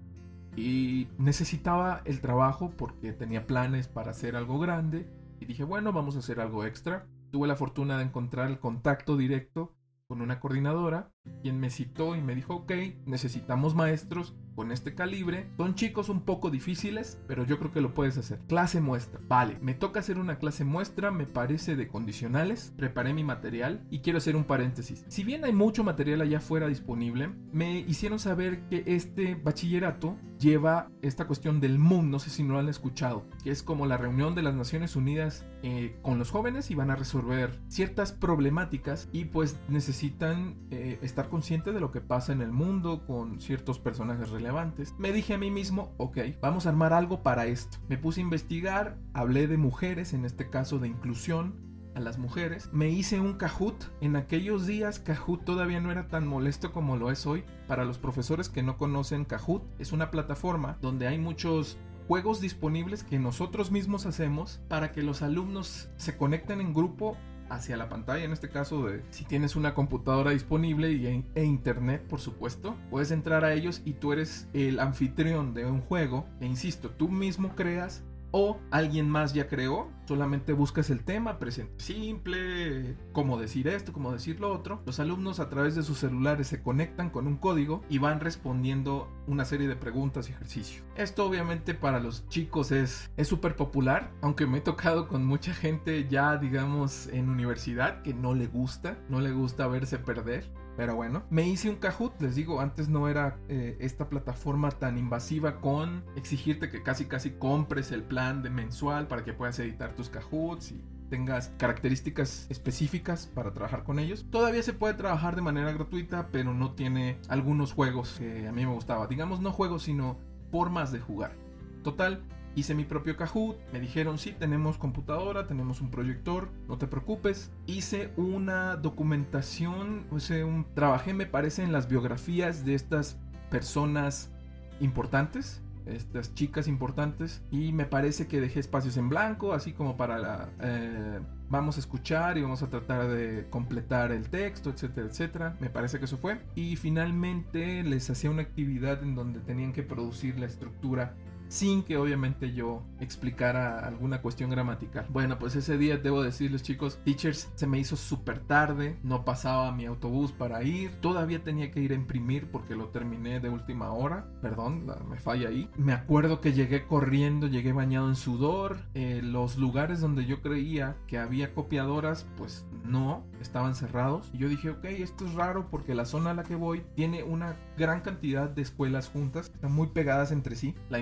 y necesitaba el trabajo porque tenía planes para hacer algo grande dije, bueno, vamos a hacer algo extra. Tuve la fortuna de encontrar el contacto directo con una coordinadora, quien me citó y me dijo, ok, necesitamos maestros con este calibre. Son chicos un poco difíciles, pero yo creo que lo puedes hacer. Clase muestra. Vale, me toca hacer una clase muestra, me parece de condicionales. Preparé mi material y quiero hacer un paréntesis. Si bien hay mucho material allá afuera disponible, me hicieron saber que este bachillerato lleva esta cuestión del MOON, no sé si no lo han escuchado, que es como la reunión de las Naciones Unidas eh, con los jóvenes y van a resolver ciertas problemáticas y pues necesitan eh, estar conscientes de lo que pasa en el mundo con ciertos personajes relevantes me dije a mí mismo, ok, vamos a armar algo para esto. Me puse a investigar, hablé de mujeres, en este caso de inclusión, a las mujeres. Me hice un Kahoot. En aquellos días Kahoot todavía no era tan molesto como lo es hoy. Para los profesores que no conocen Kahoot, es una plataforma donde hay muchos juegos disponibles que nosotros mismos hacemos para que los alumnos se conecten en grupo hacia la pantalla, en este caso de si tienes una computadora disponible y, e internet, por supuesto, puedes entrar a ellos y tú eres el anfitrión de un juego e insisto, tú mismo creas o alguien más ya creó, solamente buscas el tema, presente simple, cómo decir esto, cómo decir lo otro. Los alumnos a través de sus celulares se conectan con un código y van respondiendo una serie de preguntas y ejercicios. Esto obviamente para los chicos es súper popular, aunque me he tocado con mucha gente ya digamos en universidad que no le gusta, no le gusta verse perder. Pero bueno, me hice un Kahoot, les digo, antes no era eh, esta plataforma tan invasiva con exigirte que casi casi compres el plan de mensual para que puedas editar tus Kahoots y tengas características específicas para trabajar con ellos. Todavía se puede trabajar de manera gratuita, pero no tiene algunos juegos que a mí me gustaba. Digamos no juegos, sino formas de jugar. Total, Hice mi propio Kahoot, me dijeron, sí, tenemos computadora, tenemos un proyector, no te preocupes. Hice una documentación, o sea, un, trabajé, me parece, en las biografías de estas personas importantes estas chicas importantes y me parece que dejé espacios en blanco, así como para la... Eh, vamos a escuchar y vamos a tratar de completar el texto, etcétera, etcétera. Me parece que eso fue. Y finalmente les hacía una actividad en donde tenían que producir la estructura sin que obviamente yo explicara alguna cuestión gramatical. Bueno, pues ese día debo decirles chicos, teachers, se me hizo súper tarde, no pasaba mi autobús para ir, todavía tenía que ir a imprimir porque lo terminé de última hora, perdón, me falla ahí. Me acuerdo que llegué corriendo, llegué bañado en sudor, eh, los lugares donde yo creía que había copiadoras, pues no, estaban cerrados. Y yo dije, ok, esto es raro porque la zona a la que voy tiene una gran cantidad de escuelas juntas, están muy pegadas entre sí. La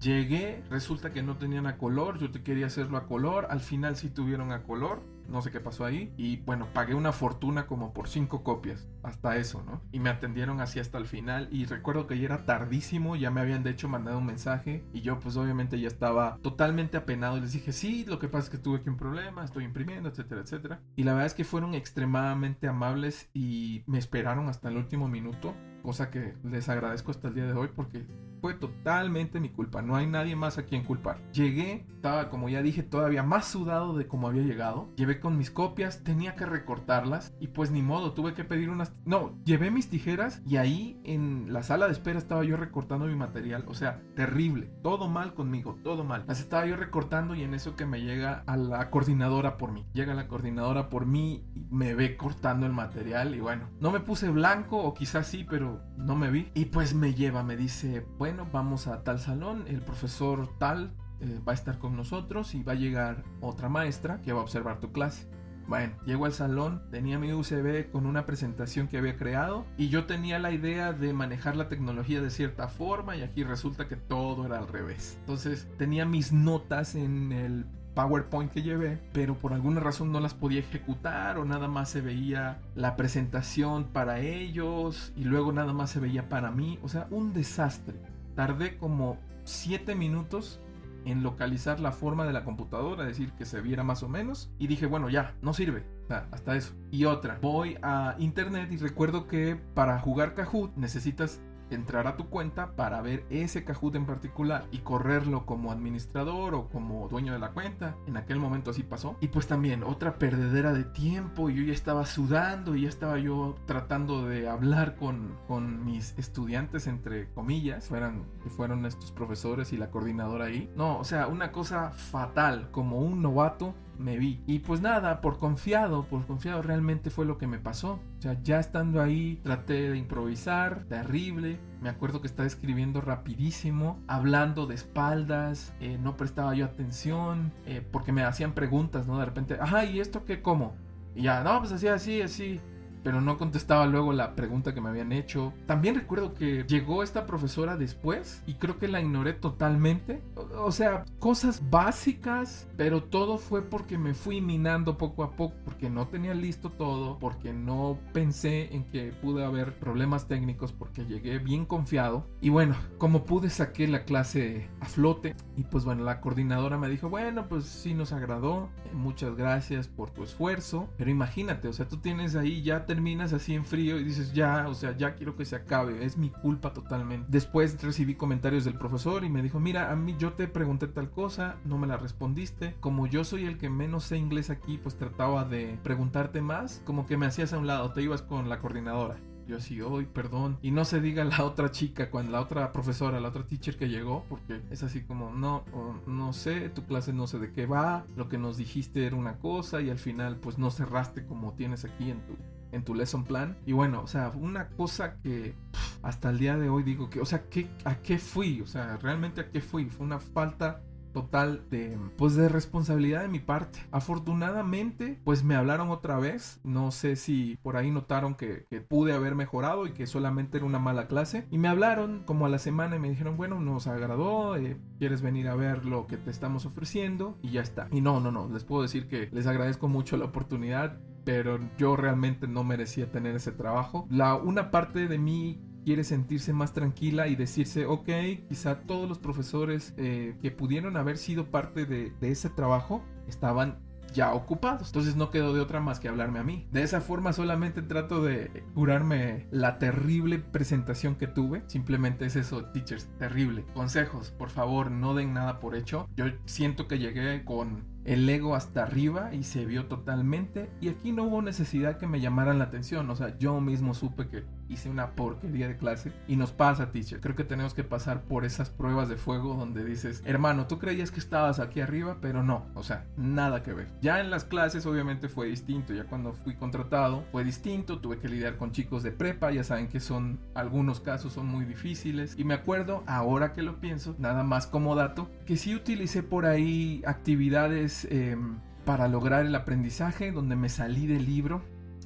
llegué, resulta que no tenían a color, yo te quería hacerlo a color, al final sí tuvieron a color no sé qué pasó ahí. Y bueno, pagué una fortuna como por cinco copias, hasta eso, ¿no? Y me atendieron así hasta el final. Y recuerdo que ya era tardísimo, ya me habían de hecho mandado un mensaje. Y yo pues obviamente ya estaba totalmente apenado. Les dije, sí, lo que pasa es que tuve aquí un problema, estoy imprimiendo, etcétera, etcétera. Y la verdad es que fueron extremadamente amables y me esperaron hasta el último minuto. Cosa que les agradezco hasta el día de hoy porque totalmente mi culpa. No hay nadie más a quien culpar. Llegué, estaba como ya dije, todavía más sudado de como había llegado. Llevé con mis copias, tenía que recortarlas y pues ni modo, tuve que pedir unas... No, llevé mis tijeras y ahí en la sala de espera estaba yo recortando mi material. O sea, terrible. Todo mal conmigo, todo mal. Las estaba yo recortando y en eso que me llega a la coordinadora por mí. Llega la coordinadora por mí y me ve cortando el material y bueno, no me puse blanco o quizás sí, pero no me vi. Y pues me lleva, me dice, bueno, vamos a tal salón, el profesor tal eh, va a estar con nosotros y va a llegar otra maestra que va a observar tu clase. Bueno, llego al salón, tenía mi USB con una presentación que había creado y yo tenía la idea de manejar la tecnología de cierta forma y aquí resulta que todo era al revés. Entonces tenía mis notas en el PowerPoint que llevé, pero por alguna razón no las podía ejecutar o nada más se veía la presentación para ellos y luego nada más se veía para mí. O sea, un desastre. Tardé como 7 minutos en localizar la forma de la computadora, es decir, que se viera más o menos. Y dije, bueno, ya, no sirve. Sea, hasta eso. Y otra, voy a internet y recuerdo que para jugar Kahoot necesitas entrar a tu cuenta para ver ese Kahoot en particular y correrlo como administrador o como dueño de la cuenta. En aquel momento así pasó. Y pues también otra perdedera de tiempo. Yo ya estaba sudando y ya estaba yo tratando de hablar con, con mis estudiantes, entre comillas, fueran, fueron estos profesores y la coordinadora ahí. No, o sea, una cosa fatal, como un novato me vi. Y pues nada, por confiado, por confiado realmente fue lo que me pasó. O sea, ya estando ahí, traté de improvisar, terrible. Me acuerdo que estaba escribiendo rapidísimo, hablando de espaldas, eh, no prestaba yo atención, eh, porque me hacían preguntas, ¿no? De repente, ajá, ¿y esto qué cómo? Y ya, no, pues así, así, así pero no contestaba luego la pregunta que me habían hecho. También recuerdo que llegó esta profesora después y creo que la ignoré totalmente. O, sea, cosas básicas, pero todo fue porque me fui minando poco a poco, porque no tenía listo todo, porque no pensé en que pude haber problemas técnicos, porque llegué bien confiado. Y bueno, como pude saqué la clase a flote y pues bueno, la coordinadora me dijo, bueno, pues sí nos agradó, muchas gracias por tu esfuerzo, pero imagínate, o sea, tú tienes ahí ya terminas así en frío y dices, ya, o sea, ya quiero que se acabe, es mi culpa totalmente. Después recibí comentarios del profesor y me dijo, mira, a mí yo te pregunté tal cosa, no me la respondiste. Como yo soy el que menos sé inglés aquí, pues trataba de preguntarte más, como que me hacías a un lado, te ibas con la coordinadora. Yo así, hoy, perdón. Y no se diga la otra chica, cuando la otra profesora, la otra teacher que llegó, porque es así como, no, no sé, tu clase no sé de qué va, lo que nos dijiste era una cosa y al final pues no cerraste como tienes aquí en tu en tu lesson plan. Y bueno, o sea, una cosa que hasta el día de hoy digo que, o sea, ¿qué, ¿a qué fui? O sea, realmente a qué fui. Fue una falta total de pues de responsabilidad de mi parte afortunadamente pues me hablaron otra vez no sé si por ahí notaron que, pude haber mejorado y que solamente era una mala clase y me hablaron como a la semana y me dijeron bueno nos agradó eh, quieres venir a ver lo que te estamos ofreciendo y ya está y no no no les puedo decir que les agradezco mucho la oportunidad pero yo realmente no merecía tener ese trabajo. La una parte de mí quiere sentirse más tranquila y decirse, ok, quizá todos los profesores eh, que pudieron haber sido parte de, ese trabajo estaban ya ocupados. Entonces no quedó de otra más que hablarme a mí. De esa forma solamente trato de curarme la terrible presentación que tuve. Simplemente es eso, teachers, terrible. Consejos, por favor, no den nada por hecho. Yo siento que llegué con el ego hasta arriba y se vio totalmente. Y aquí no hubo necesidad que me llamaran la atención. O sea, yo mismo supe que hice una porquería de clase. Y nos pasa, teacher. Creo que tenemos que pasar por esas pruebas de fuego donde dices, hermano, tú creías que estabas aquí arriba, pero no. O sea, nada que ver. Ya en las clases obviamente fue distinto. Ya cuando fui contratado fue distinto. Tuve que lidiar con chicos de prepa. Ya saben que son, algunos casos son muy difíciles. Y me acuerdo, ahora que lo pienso, nada más como dato, que sí utilicé por ahí actividades em, para lograr el aprendizaje, donde me salí del libro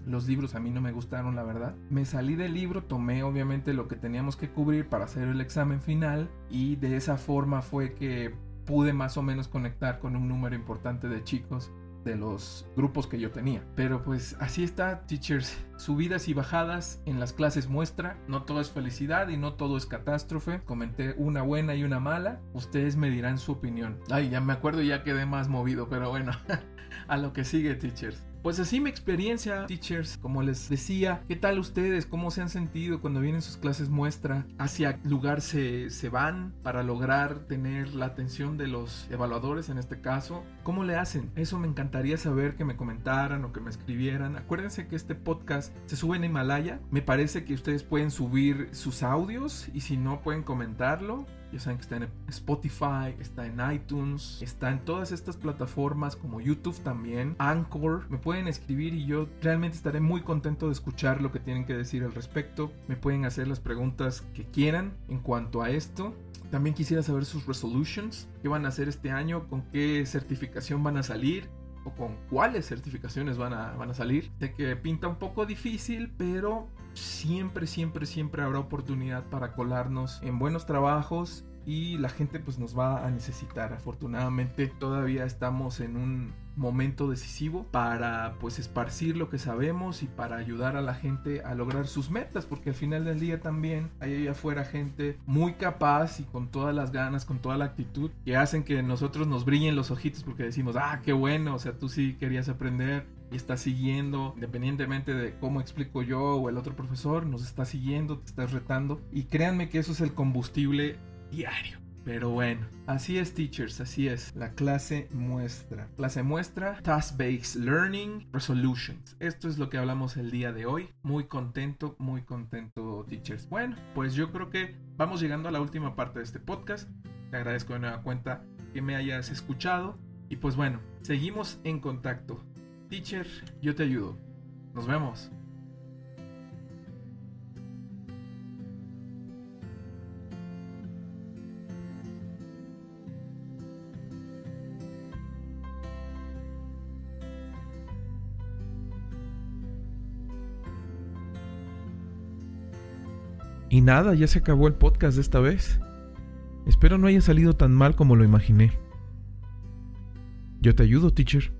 los libros a mí no me gustaron, la verdad. Me salí del libro, tomé obviamente lo que teníamos que cubrir para hacer el examen final y de esa forma fue que pude más o menos conectar con un número importante de chicos de los grupos que yo tenía. Pero pues así está, teachers. Subidas y bajadas en las clases muestra. No todo es felicidad y no todo es catástrofe. Comenté una buena y una mala. Ustedes me dirán su opinión. Ay, ya me acuerdo, ya quedé más movido, pero bueno, <laughs> a lo que sigue, teachers. Pues así mi experiencia, teachers, como les decía, ¿qué tal ustedes? ¿Cómo se han sentido cuando vienen sus clases muestra? ¿Hacia lugar se, se van para lograr tener la atención de los evaluadores en este caso? ¿Cómo le hacen? Eso me encantaría saber que me comentaran o que me escribieran. Acuérdense que este podcast se sube en Himalaya. Me parece que ustedes pueden subir sus audios y si no pueden comentarlo. Ya saben que está en Spotify, está en iTunes, está en todas estas plataformas como YouTube también, Anchor. Me pueden escribir y yo realmente estaré muy contento de escuchar lo que tienen que decir al respecto. Me pueden hacer las preguntas que quieran en cuanto a esto. También quisiera saber sus resolutions, qué van a hacer este año, con qué certificación van a salir o con cuáles certificaciones van a, van a salir. Sé que pinta un poco difícil, pero siempre, siempre, siempre habrá oportunidad para colarnos en buenos trabajos y la gente pues nos va a necesitar. Afortunadamente todavía estamos en un momento decisivo para pues esparcir lo que sabemos y para ayudar a la gente a lograr sus metas porque al final del día también hay allá afuera gente muy capaz y con todas las ganas, con toda la actitud que hacen que nosotros nos brillen los ojitos porque decimos, ah, qué bueno, o sea, tú sí querías aprender y estás siguiendo, independientemente de cómo explico yo o el otro profesor, nos está siguiendo, te estás retando y créanme que eso es el combustible diario. Pero bueno, así es teachers, así es. La clase muestra. Clase muestra, task-based learning, resolutions. Esto es lo que hablamos el día de hoy. Muy contento, muy contento teachers. Bueno, pues yo creo que vamos llegando a la última parte de este podcast. Te agradezco de nueva cuenta que me hayas escuchado. Y pues bueno, seguimos en contacto. Teacher, yo te ayudo. Nos vemos. Y nada, ya se acabó el podcast de esta vez. Espero no haya salido tan mal como lo imaginé. Yo te ayudo, teacher.